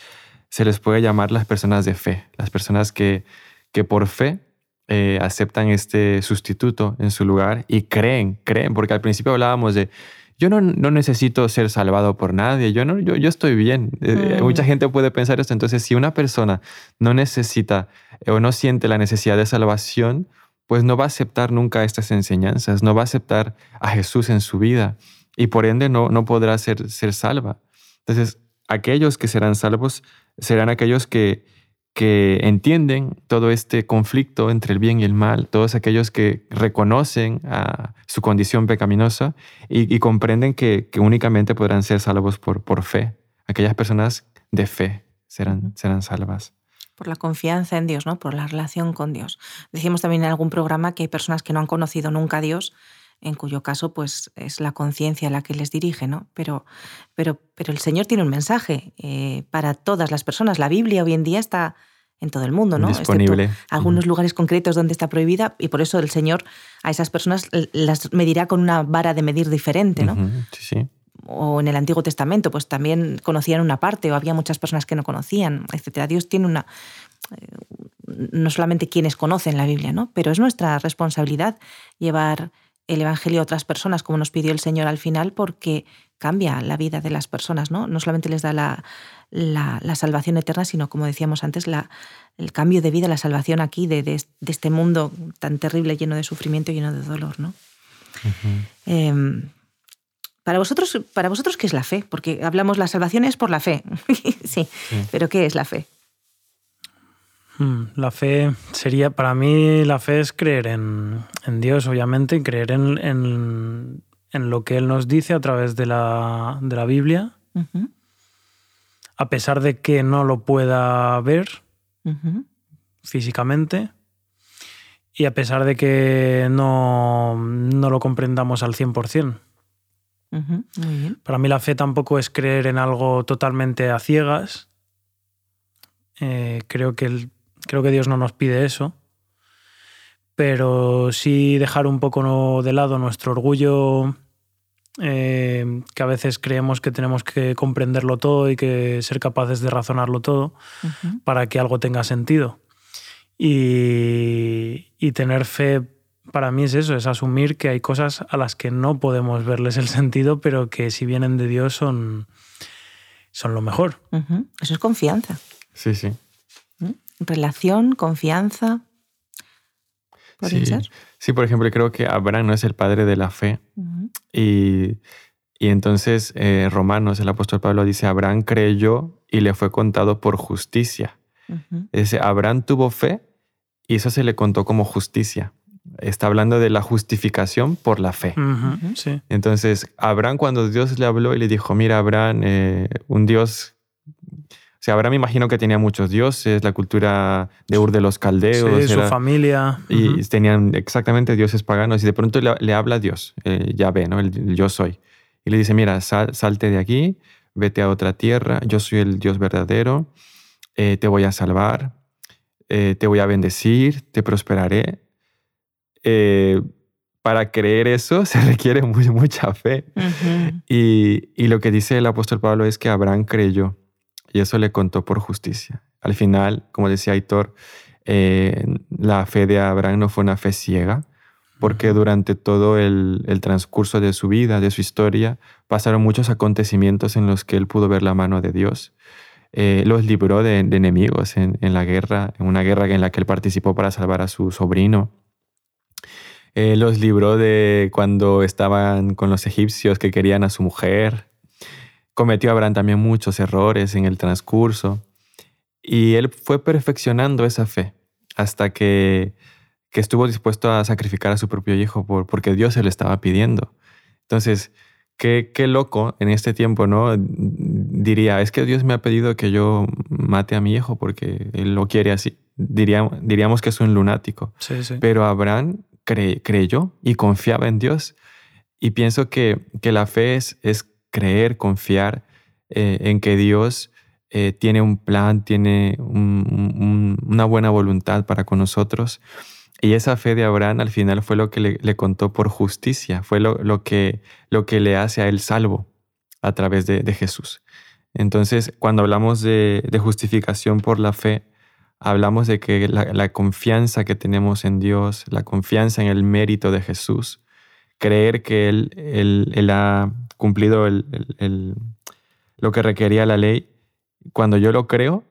se les puede llamar las personas de fe, las personas que, que por fe eh, aceptan este sustituto en su lugar y creen, creen, porque al principio hablábamos de, yo no, no necesito ser salvado por nadie, yo, no, yo, yo estoy bien. Eh, mm. mucha gente puede pensar esto, entonces si una persona no necesita eh, o no siente la necesidad de salvación, pues no va a aceptar nunca estas enseñanzas, no va a aceptar a Jesús en su vida y por ende no, no podrá ser, ser salva. Entonces, aquellos que serán salvos serán aquellos que, que entienden todo este conflicto entre el bien y el mal, todos aquellos que reconocen a su condición pecaminosa y, comprenden que, únicamente podrán ser salvos por, por fe. Aquellas personas de fe serán, serán salvas por la confianza en Dios, ¿no? por la relación con Dios. Decimos también en algún programa que hay personas que no han conocido nunca a Dios, en cuyo caso pues, es la conciencia la que les dirige, ¿no? Pero, pero, pero el Señor tiene un mensaje eh, para todas las personas. La Biblia hoy en día está en todo el mundo, ¿no? Disponible. algunos lugares concretos donde está prohibida y por eso el Señor a esas personas las medirá con una vara de medir diferente, ¿no? Sí, sí. O en el Antiguo Testamento, pues también conocían una parte o había muchas personas que no conocían, etcétera. Dios tiene una eh, no solamente quienes conocen la Biblia, ¿no? Pero es nuestra responsabilidad llevar el Evangelio a otras personas, como nos pidió el Señor al final, porque cambia la vida de las personas, ¿no? No solamente les da la, la, salvación eterna, sino, como decíamos antes, la, el cambio de vida, la salvación aquí de, de, este mundo tan terrible, lleno de sufrimiento, y lleno de dolor, ¿no? Em, para vosotros, para vosotros, ¿qué es la fe? Porque hablamos la salvación es por la fe, sí, pero ¿qué es la fe? Hmm, la fe sería, para mí, la fe es creer en, Dios, obviamente, creer en, en, lo que Él nos dice a través de la, de la Biblia, a pesar de que no lo pueda ver físicamente y a pesar de que no, no lo comprendamos al 100%. Para mí la fe tampoco es creer en algo totalmente a ciegas. Eh, creo que el Creo que Dios no nos pide eso, pero sí dejar un poco de lado nuestro orgullo, eh, que a veces creemos que tenemos que comprenderlo todo y que ser capaces de razonarlo todo para que algo tenga sentido. Y, y, tener fe para mí es eso, es asumir que hay cosas a las que no podemos verles el sentido, pero que si vienen de Dios son, son lo mejor. Eso es confianza. Sí, sí relación, confianza. Sí. sí, por ejemplo, creo que Abraham no es el padre de la fe. y, entonces eh, Romanos, el apóstol Pablo dice, Abraham creyó y le fue contado por justicia. Abraham tuvo fe y eso se le contó como justicia. Está hablando de la justificación por la fe. Entonces, Abraham cuando Dios le habló y le dijo, mira, Abraham, eh, un Dios o sea, ahora me imagino que tenía muchos dioses, la cultura de Ur de los caldeos. Sí, su familia. Y tenían exactamente dioses paganos. Y de pronto le, habla a Dios, eh, ya ve, ¿no? El, yo soy. Y le dice, mira, salte de aquí, vete a otra tierra, yo soy el Dios verdadero, eh, te voy a salvar, eh, te voy a bendecir, te prosperaré. para creer eso se requiere mucha fe. y, y lo que dice el apóstol Pablo es que Abraham creyó y eso le contó por justicia. Al final, como decía Aitor, eh, la fe de Abraham no fue una fe ciega, porque durante todo el, transcurso de su vida, de su historia, pasaron muchos acontecimientos en los que él pudo ver la mano de Dios. Eh, los libró de, enemigos en, la guerra, en una guerra en la que él participó para salvar a su sobrino. Eh, los libró de cuando estaban con los egipcios que querían a su mujer. Cometió Abraham también muchos errores en el transcurso y él fue perfeccionando esa fe hasta que, estuvo dispuesto a sacrificar a su propio hijo por, porque Dios se lo estaba pidiendo. Entonces, qué, qué loco en este tiempo, ¿no? Diría, es que Dios me ha pedido que yo mate a mi hijo porque él lo quiere así. Diríamos, diríamos que es un lunático. Pero Abraham creyó y confiaba en Dios. Y pienso que, que la fe es, es creer, confiar eh, en que Dios eh, tiene un plan, tiene una buena voluntad para con nosotros. Y esa fe de Abraham al final fue lo que le, contó por justicia, fue lo, que, lo, que, le hace a él salvo a través de, Jesús. Entonces, cuando hablamos de, justificación por la fe, hablamos de que la, confianza que tenemos en Dios, la confianza en el mérito de Jesús, creer que Él, él ha cumplido el, lo que requería la ley, cuando yo lo creo,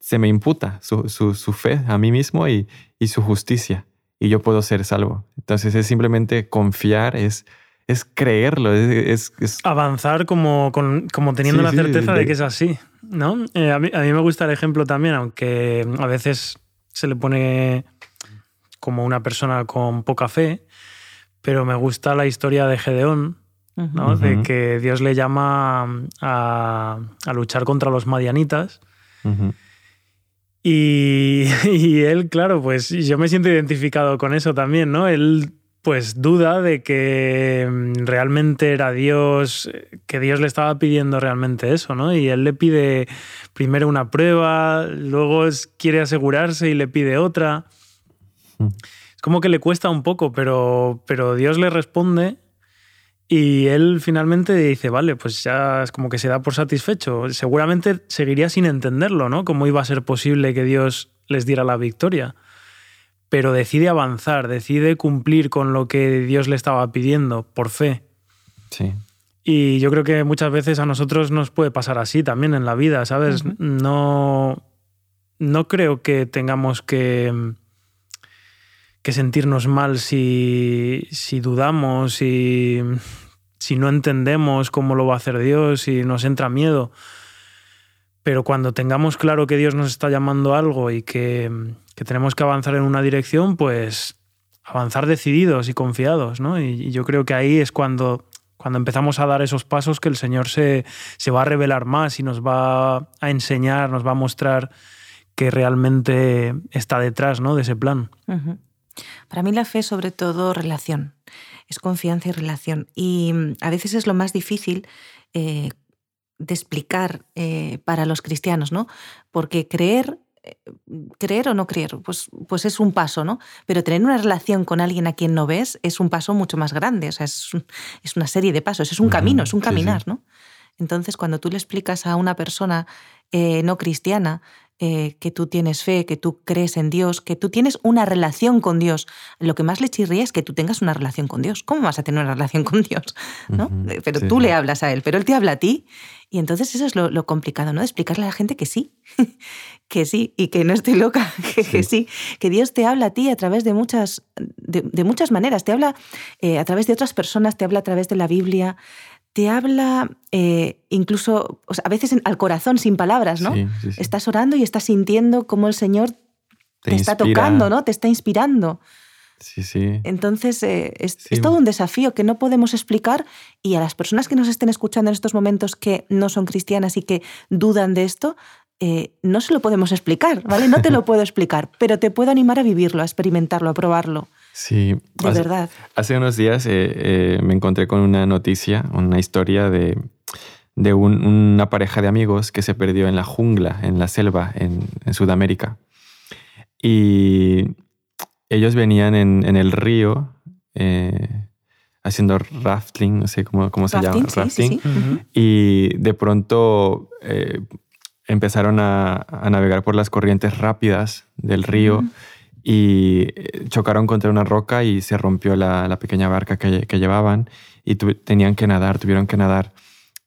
se me imputa su, fe a mí mismo y, su justicia, y yo puedo ser salvo. Entonces es simplemente confiar, es, es creerlo, es, avanzar como, como teniendo la certeza de, que es así. ¿no? Eh, a, mí, a, mí, me gusta el ejemplo también, aunque a veces se le pone como una persona con poca fe, pero me gusta la historia de Gedeón, de que Dios le llama a, luchar contra los madianitas. y, él, claro, pues yo me siento identificado con eso también, ¿no? Él pues duda de que mm, realmente era Dios, que Dios le estaba pidiendo realmente eso, ¿no? Y él le pide primero una prueba, luego quiere asegurarse y le pide otra. Es como que le cuesta un poco, pero, pero Dios le responde y él finalmente dice, vale, pues ya es como que se da por satisfecho. Seguramente seguiría sin entenderlo, ¿no? Cómo iba a ser posible que Dios les diera la victoria. pero decide avanzar, decide cumplir con lo que Dios le estaba pidiendo por fe. Sí. Y yo creo que muchas veces a nosotros nos puede pasar así también en la vida, ¿sabes? No no creo que tengamos que, que sentirnos mal si, si dudamos, si, si no entendemos cómo lo va a hacer Dios, si nos entra miedo. Pero cuando tengamos claro que Dios nos está llamando a algo y que, que, tenemos que avanzar en una dirección, pues avanzar decididos y confiados, ¿no? Y, yo creo que ahí es cuando, cuando empezamos a dar esos pasos que el Señor se, se va a revelar más y nos va a enseñar, nos va a mostrar que realmente está detrás ¿no? de ese plan. Para mí la fe sobre todo relación, es confianza y relación. Y mm, a veces es lo más difícil eh, de explicar eh, para los cristianos, ¿no? Porque creer eh, creer o no creer, pues, pues es un paso, ¿no? Pero tener una relación con alguien a quien no ves es un paso mucho más grande, o sea, es, es una serie de pasos, es un camino, es un caminar, ¿no? Entonces, cuando tú le explicas a una persona no cristiana eh, que tú tienes fe, que tú crees en Dios, que tú tienes una relación con Dios. Lo que más le chirría es que tú tengas una relación con Dios. ¿Cómo vas a tener una relación con Dios? ¿no? Eh, pero tú le hablas a Él, pero Él te habla a ti. Y entonces eso es lo, complicado, ¿no? De explicarle a la gente que sí, que sí, y que no estoy loca, que sí. que Dios te habla a ti a través de muchas, de, muchas maneras. Te habla eh, a través de otras personas, te habla a través de la Biblia, te habla eh, incluso, a veces al corazón, sin palabras, ¿no? Estás orando y estás sintiendo cómo el Señor te, está tocando, ¿no? Te está inspirando. Sí, sí. Entonces, eh, es, todo un desafío que no podemos explicar y a las personas que nos estén escuchando en estos momentos que no son cristianas y que dudan de esto, eh, no se lo podemos explicar, ¿vale? No te lo puedo explicar, pero te puedo animar a vivirlo, a experimentarlo, a probarlo. Sí, de hace, verdad. Hace unos días eh, eh, me encontré con una noticia, una historia de, de una pareja de amigos que se perdió en la jungla, en la selva, en, Sudamérica. Y ellos venían en, el río eh, haciendo rafting, no sé cómo, cómo se llama, rafting. Y de pronto empezaron a, navegar por las corrientes rápidas del río y eh, chocaron contra una roca y se rompió la, pequeña barca que, llevaban y tenían que nadar, tuvieron que nadar.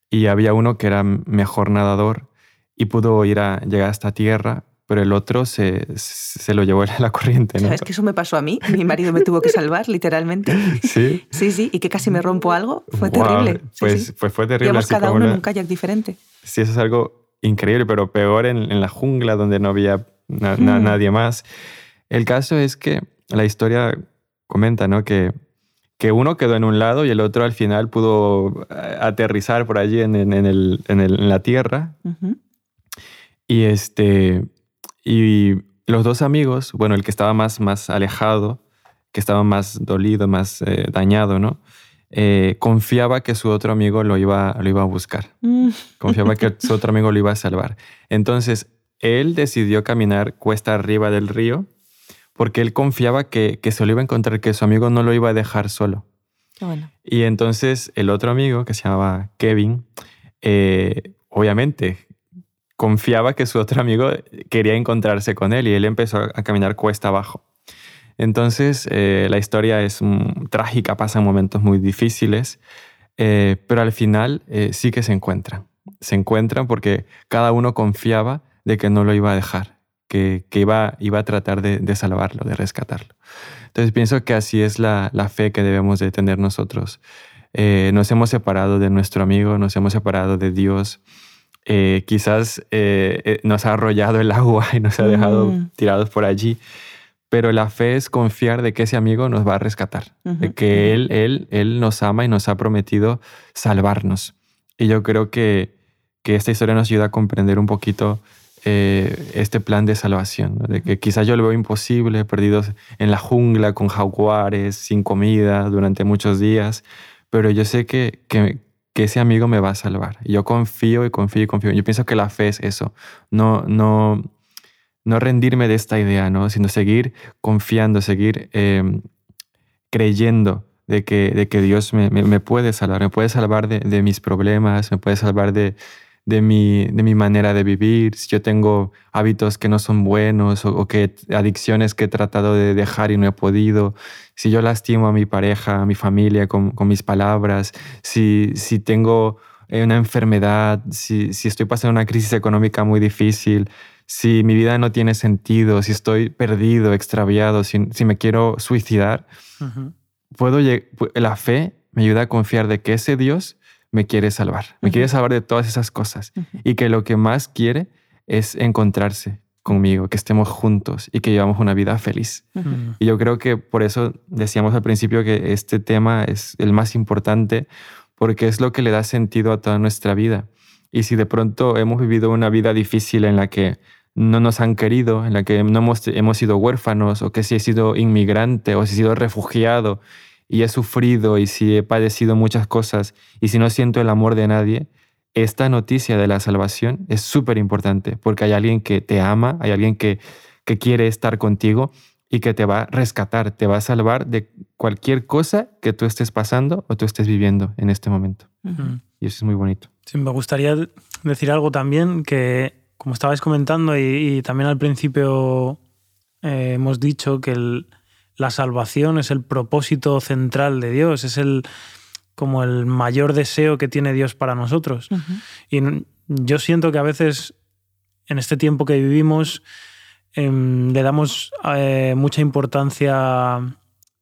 Y había uno que era mejor nadador y pudo ir a llegar hasta tierra, pero el otro se, se lo llevó a la corriente. ¿no? ¿Sabes que eso me pasó a mí? Mi marido me tuvo que salvar, literalmente. Sí. Sí, sí, y que casi me rompo algo. Fue terrible. Pues, pues fue terrible. Cada uno en un kayak diferente. Sí, eso es algo increíble, pero peor en, la jungla donde no había nadie más. El caso es que la historia comenta, ¿no? Que, que uno quedó en un lado y el otro al final pudo eh, aterrizar por allí en, en, la tierra. Y este. Y los dos amigos, bueno, el que estaba más, más alejado, que estaba más dolido, más eh, dañado, ¿no? Eh, confiaba que su otro amigo lo iba, lo iba a buscar. Mm. Confiaba que su otro amigo lo iba a salvar. Entonces, él decidió caminar cuesta arriba del río porque él confiaba que, que se lo iba a encontrar, que su amigo no lo iba a dejar solo. Y entonces el otro amigo, que se llamaba Kevin, eh, obviamente confiaba que su otro amigo quería encontrarse con él y él empezó a caminar cuesta abajo. Entonces eh, la historia es trágica, pasan momentos muy difíciles, eh, pero al final sí que se encuentran. Se encuentran porque cada uno confiaba de que no lo iba a dejar que, iba, iba a tratar de, salvarlo, de rescatarlo. Entonces pienso que así es la, fe que debemos de tener nosotros. Eh, nos hemos separado de nuestro amigo, nos hemos separado de Dios. Eh, quizás eh, nos ha arrollado el agua y nos ha dejado mm. tirados por allí, pero la fe es confiar de que ese amigo nos va a rescatar, de que él, él, él nos ama y nos ha prometido salvarnos. Y yo creo que, que esta historia nos ayuda a comprender un poquito eh, este plan de salvación, de que quizás yo lo veo imposible, perdidos en la jungla con jaguares, sin comida durante muchos días, pero yo sé que, que, ese amigo me va a salvar. Yo confío y confío y confío. Yo pienso que la fe es eso, no, no, no rendirme de esta idea, ¿no? sino seguir confiando, seguir em, creyendo de que, de que Dios me, me, puede salvar, me puede salvar de, de mis problemas, me puede salvar de, de mi, de mi manera de vivir, si yo tengo hábitos que no son buenos o, que adicciones que he tratado de dejar y no he podido, si yo lastimo a mi pareja, a mi familia con, con mis palabras, si, si tengo eh, una enfermedad, si, si estoy pasando una crisis económica muy difícil, si mi vida no tiene sentido, si estoy perdido, extraviado, si, si me quiero suicidar, puedo la fe me ayuda a confiar de que ese Dios me quiere salvar, me quiere salvar de todas esas cosas y que lo que más quiere es encontrarse conmigo, que estemos juntos y que llevamos una vida feliz. Y yo creo que por eso decíamos al principio que este tema es el más importante porque es lo que le da sentido a toda nuestra vida. Y si de pronto hemos vivido una vida difícil en la que no nos han querido, en la que no hemos, hemos sido huérfanos, o que si he sido inmigrante, o si he sido refugiado, y he sufrido, y si he padecido muchas cosas, y si no siento el amor de nadie, esta noticia de la salvación es súper importante, porque hay alguien que te ama, hay alguien que, que quiere estar contigo y que te va a rescatar, te va a salvar de cualquier cosa que tú estés pasando o tú estés viviendo en este momento. Y eso es muy bonito. Sí, me gustaría decir algo también que como estabais comentando y, también al principio eh, hemos dicho que la salvación es el propósito central de Dios, es el como el mayor deseo que tiene Dios para nosotros. Y yo siento que a veces en este tiempo que vivimos em, le damos eh, mucha importancia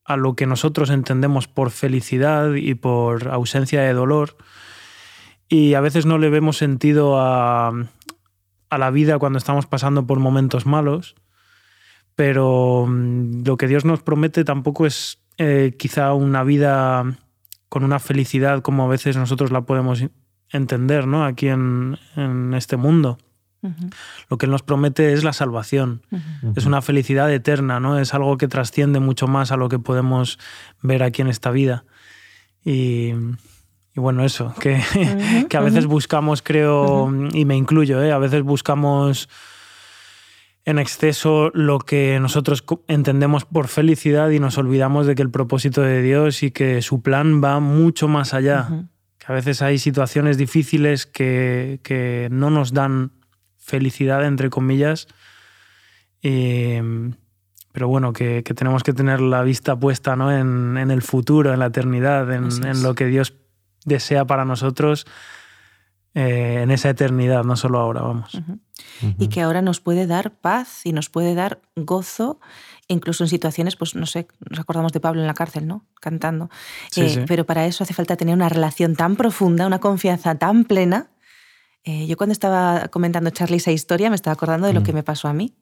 a lo que nosotros entendemos por felicidad y por ausencia de dolor. Y a veces no le vemos sentido a, a la vida cuando estamos pasando por momentos malos, pero mm, lo que Dios nos promete tampoco es eh, quizá una vida con una felicidad como a veces nosotros la podemos entender ¿no? aquí en, este mundo. Lo que Él nos promete es la salvación, es una felicidad eterna, ¿no? es algo que trasciende mucho más a lo que podemos ver aquí en esta vida. Y, y bueno, eso, que, que a veces buscamos, creo, y me incluyo, ¿eh? a veces buscamos en exceso lo que nosotros entendemos por felicidad y nos olvidamos de que el propósito de Dios y que su plan va mucho más allá. Que a veces hay situaciones difíciles que, que no nos dan felicidad, entre comillas. pero bueno, que, que, tenemos que tener la vista puesta ¿no? en, en, el futuro, en la eternidad, en, en lo que Dios desea para nosotros eh, en esa eternidad, no solo ahora, vamos. Y que ahora nos puede dar paz y nos puede dar gozo, incluso en situaciones, pues no sé, nos acordamos de Pablo en la cárcel, ¿no? Cantando. Eh, pero para eso hace falta tener una relación tan profunda, una confianza tan plena. Eh, yo cuando estaba comentando Charlie esa historia me estaba acordando de lo que me pasó a mí.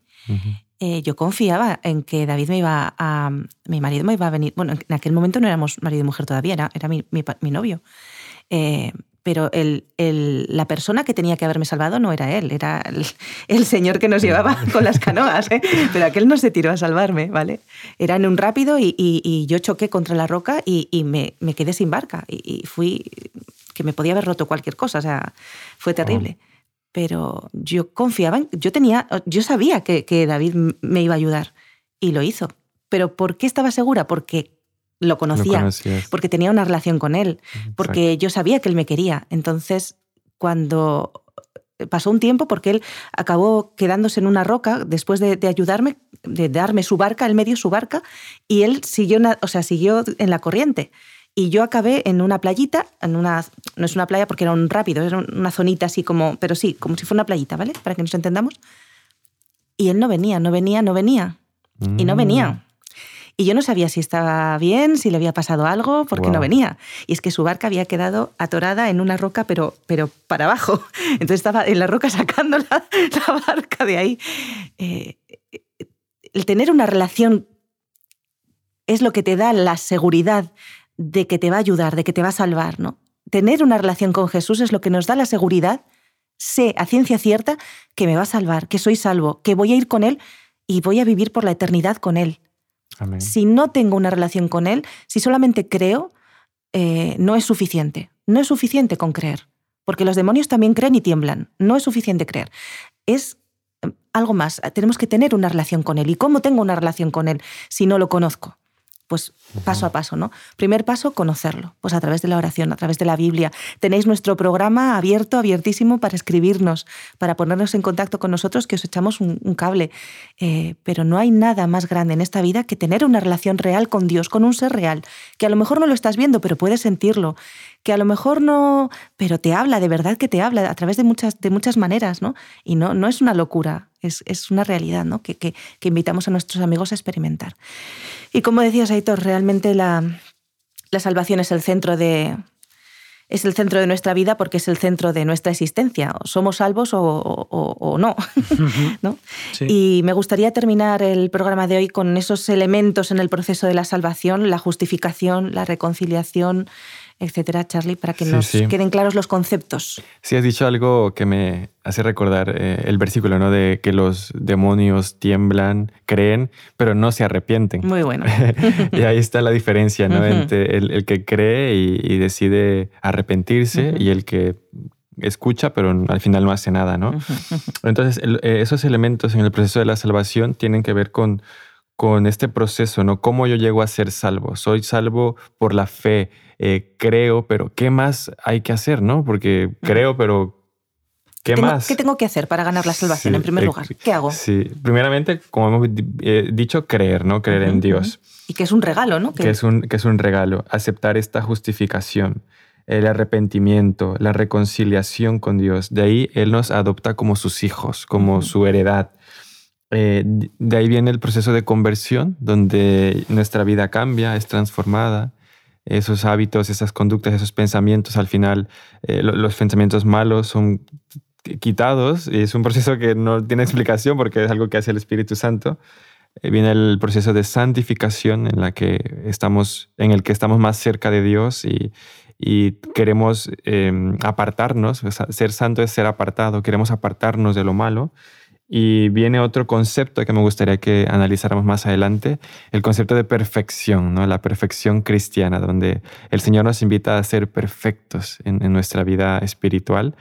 yo confiaba en que David me iba a. Mi marido me iba a venir. Bueno, en aquel momento no éramos marido y mujer todavía, era, era mi, mi, novio. Eh, pero el, el, la persona que tenía que haberme salvado no era él, era el, señor que nos llevaba con las canoas. ¿eh? Pero aquel no se tiró a salvarme, ¿vale? Era en un rápido y, y, yo choqué contra la roca y, y me, me, quedé sin barca. Y, fui que me podía haber roto cualquier cosa, o sea, fue terrible. Pero yo confiaba, en, yo tenía, yo sabía que, que David me iba a ayudar y lo hizo. Pero ¿por qué estaba segura? Porque lo conocía, porque tenía una relación con él, porque yo sabía que él me quería. Entonces, cuando pasó un tiempo, porque él acabó quedándose en una roca después de, ayudarme, de darme su barca, él me dio su barca, y él siguió, o sea, siguió en la corriente. Y yo acabé en una playita, en una, no es una playa porque era un rápido, era una zonita así como, pero sí, como si fuera una playita, ¿vale? Para que nos entendamos. Y él no venía, no venía, no venía. Y no venía. Y yo no sabía si estaba bien, si le había pasado algo, porque no venía. Y es que su barca había quedado atorada en una roca, pero, pero para abajo. Entonces estaba en la roca sacando la, barca de ahí. Eh, el tener una relación es lo que te da la seguridad de que te va a ayudar, de que te va a salvar, ¿no? Tener una relación con Jesús es lo que nos da la seguridad, sé a ciencia cierta que me va a salvar, que soy salvo, que voy a ir con Él y voy a vivir por la eternidad con Él. Si no tengo una relación con Él, si solamente creo, eh, no es suficiente. No es suficiente con creer, porque los demonios también creen y tiemblan. No es suficiente creer. Es em, algo más. Tenemos que tener una relación con Él. ¿Y cómo tengo una relación con Él si no lo conozco? Pues paso a paso, ¿no? Primer paso, conocerlo, pues a través de la oración, a través de la Biblia. Tenéis nuestro programa abierto, abiertísimo para escribirnos, para ponernos en contacto con nosotros, que os echamos un, cable. Eh, pero no hay nada más grande en esta vida que tener una relación real con Dios, con un ser real, que a lo mejor no lo estás viendo, pero puedes sentirlo, que a lo mejor no, pero te habla, de verdad que te habla a través de muchas, de muchas maneras, ¿no? Y no, no es una locura, es, es una realidad, ¿no? Que, que, que, invitamos a nuestros amigos a experimentar. Y como decías, Aitor, realmente la, la salvación es el centro de, es el centro de nuestra vida porque es el centro de nuestra existencia. Somos salvos o, o, no. ¿no? Y me gustaría terminar el programa de hoy con esos elementos en el proceso de la salvación, la justificación, la reconciliación, etcétera, Charlie, para que nos queden claros los conceptos. Sí, has dicho algo que me hace recordar eh, el versículo, ¿no? De que los demonios tiemblan, creen, pero no se arrepienten. Muy bueno. y ahí está la diferencia, ¿no? Entre el, que cree y, decide arrepentirse y el que escucha, pero al final no hace nada, ¿no? Entonces, eh, esos elementos en el proceso de la salvación tienen que ver con, con este proceso, ¿no? ¿Cómo yo llego a ser salvo? Soy salvo por la fe, eh, creo, pero ¿qué más hay que hacer, no? Porque creo, pero ¿Qué más? ¿Qué tengo que hacer para ganar la salvación en primer lugar? ¿Qué hago? Sí, primeramente, como hemos eh, dicho, creer, ¿no? Creer en Dios. Y que es un regalo, ¿no? Que... es un, que es un regalo, aceptar esta justificación, el arrepentimiento, la reconciliación con Dios. De ahí Él nos adopta como sus hijos, como su heredad. Eh, de ahí viene el proceso de conversión, donde nuestra vida cambia, es transformada esos hábitos, esas conductas, esos pensamientos, al final eh, los pensamientos malos son quitados es un proceso que no tiene explicación porque es algo que hace el Espíritu Santo. Eh, viene el proceso de santificación en, la que estamos, en el que estamos más cerca de Dios y, y queremos em, apartarnos. Ser santo es ser apartado, queremos apartarnos de lo malo y viene otro concepto que me gustaría que analizáramos más adelante, el concepto de perfección, ¿no? la perfección cristiana, donde el Señor nos invita a ser perfectos en, nuestra vida espiritual.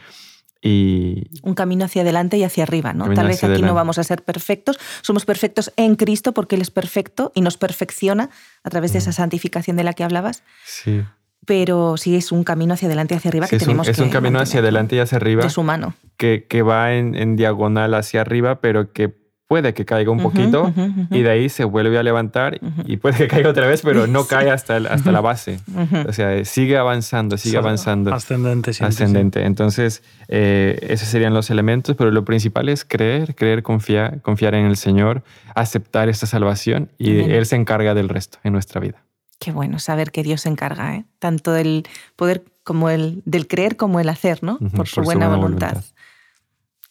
Y un camino hacia adelante y hacia arriba, ¿no? Tal vez aquí no vamos a ser perfectos, somos perfectos en Cristo porque Él es perfecto y nos perfecciona a través de esa santificación de la que hablabas. Sí pero sí es un camino hacia adelante y hacia arriba que tenemos que... Es un camino hacia adelante y hacia arriba. Es humano. Que, que va en, diagonal hacia arriba, pero que puede que caiga un poquito y de ahí se vuelve a levantar y puede que caiga otra vez, pero no cae hasta, hasta la base. O sea, sigue avanzando, sigue avanzando. Ascendente, siempre, Ascendente. Entonces, eh, esos serían los elementos, pero lo principal es creer, creer, confiar, confiar en el Señor, aceptar esta salvación y Él se encarga del resto en nuestra vida. Qué bueno saber que Dios se encarga, ¿eh? tanto del poder como el del creer como el hacer, ¿no? Por su, buena, voluntad.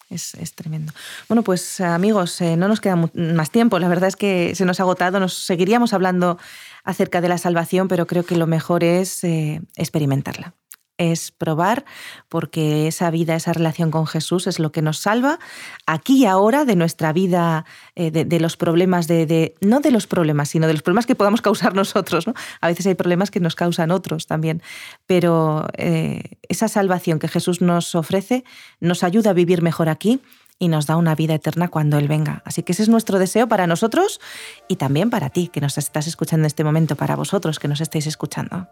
Es, tremendo. Bueno, pues amigos, eh, no nos queda más tiempo. La verdad es que se nos ha agotado. Nos seguiríamos hablando acerca de la salvación, pero creo que lo mejor es eh, experimentarla es probar, porque esa vida, esa relación con Jesús es lo que nos salva aquí y ahora de nuestra vida, eh, de, los problemas, de, no de los problemas, sino de los problemas que podamos causar nosotros. ¿no? A veces hay problemas que nos causan otros también, pero eh, esa salvación que Jesús nos ofrece nos ayuda a vivir mejor aquí y nos da una vida eterna cuando Él venga. Así que ese es nuestro deseo para nosotros y también para ti, que nos estás escuchando en este momento, para vosotros que nos estáis escuchando.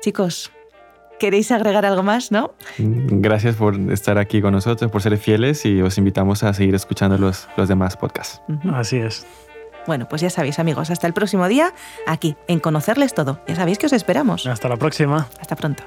Chicos, ¿Queréis agregar algo más, no? Gracias por estar aquí con nosotros, por ser fieles y os invitamos a seguir escuchando los, los demás podcasts. Así es. Bueno, pues ya sabéis, amigos, hasta el próximo día, aquí, en Conocerles Todo. Ya sabéis que os esperamos. Hasta la próxima. Hasta pronto.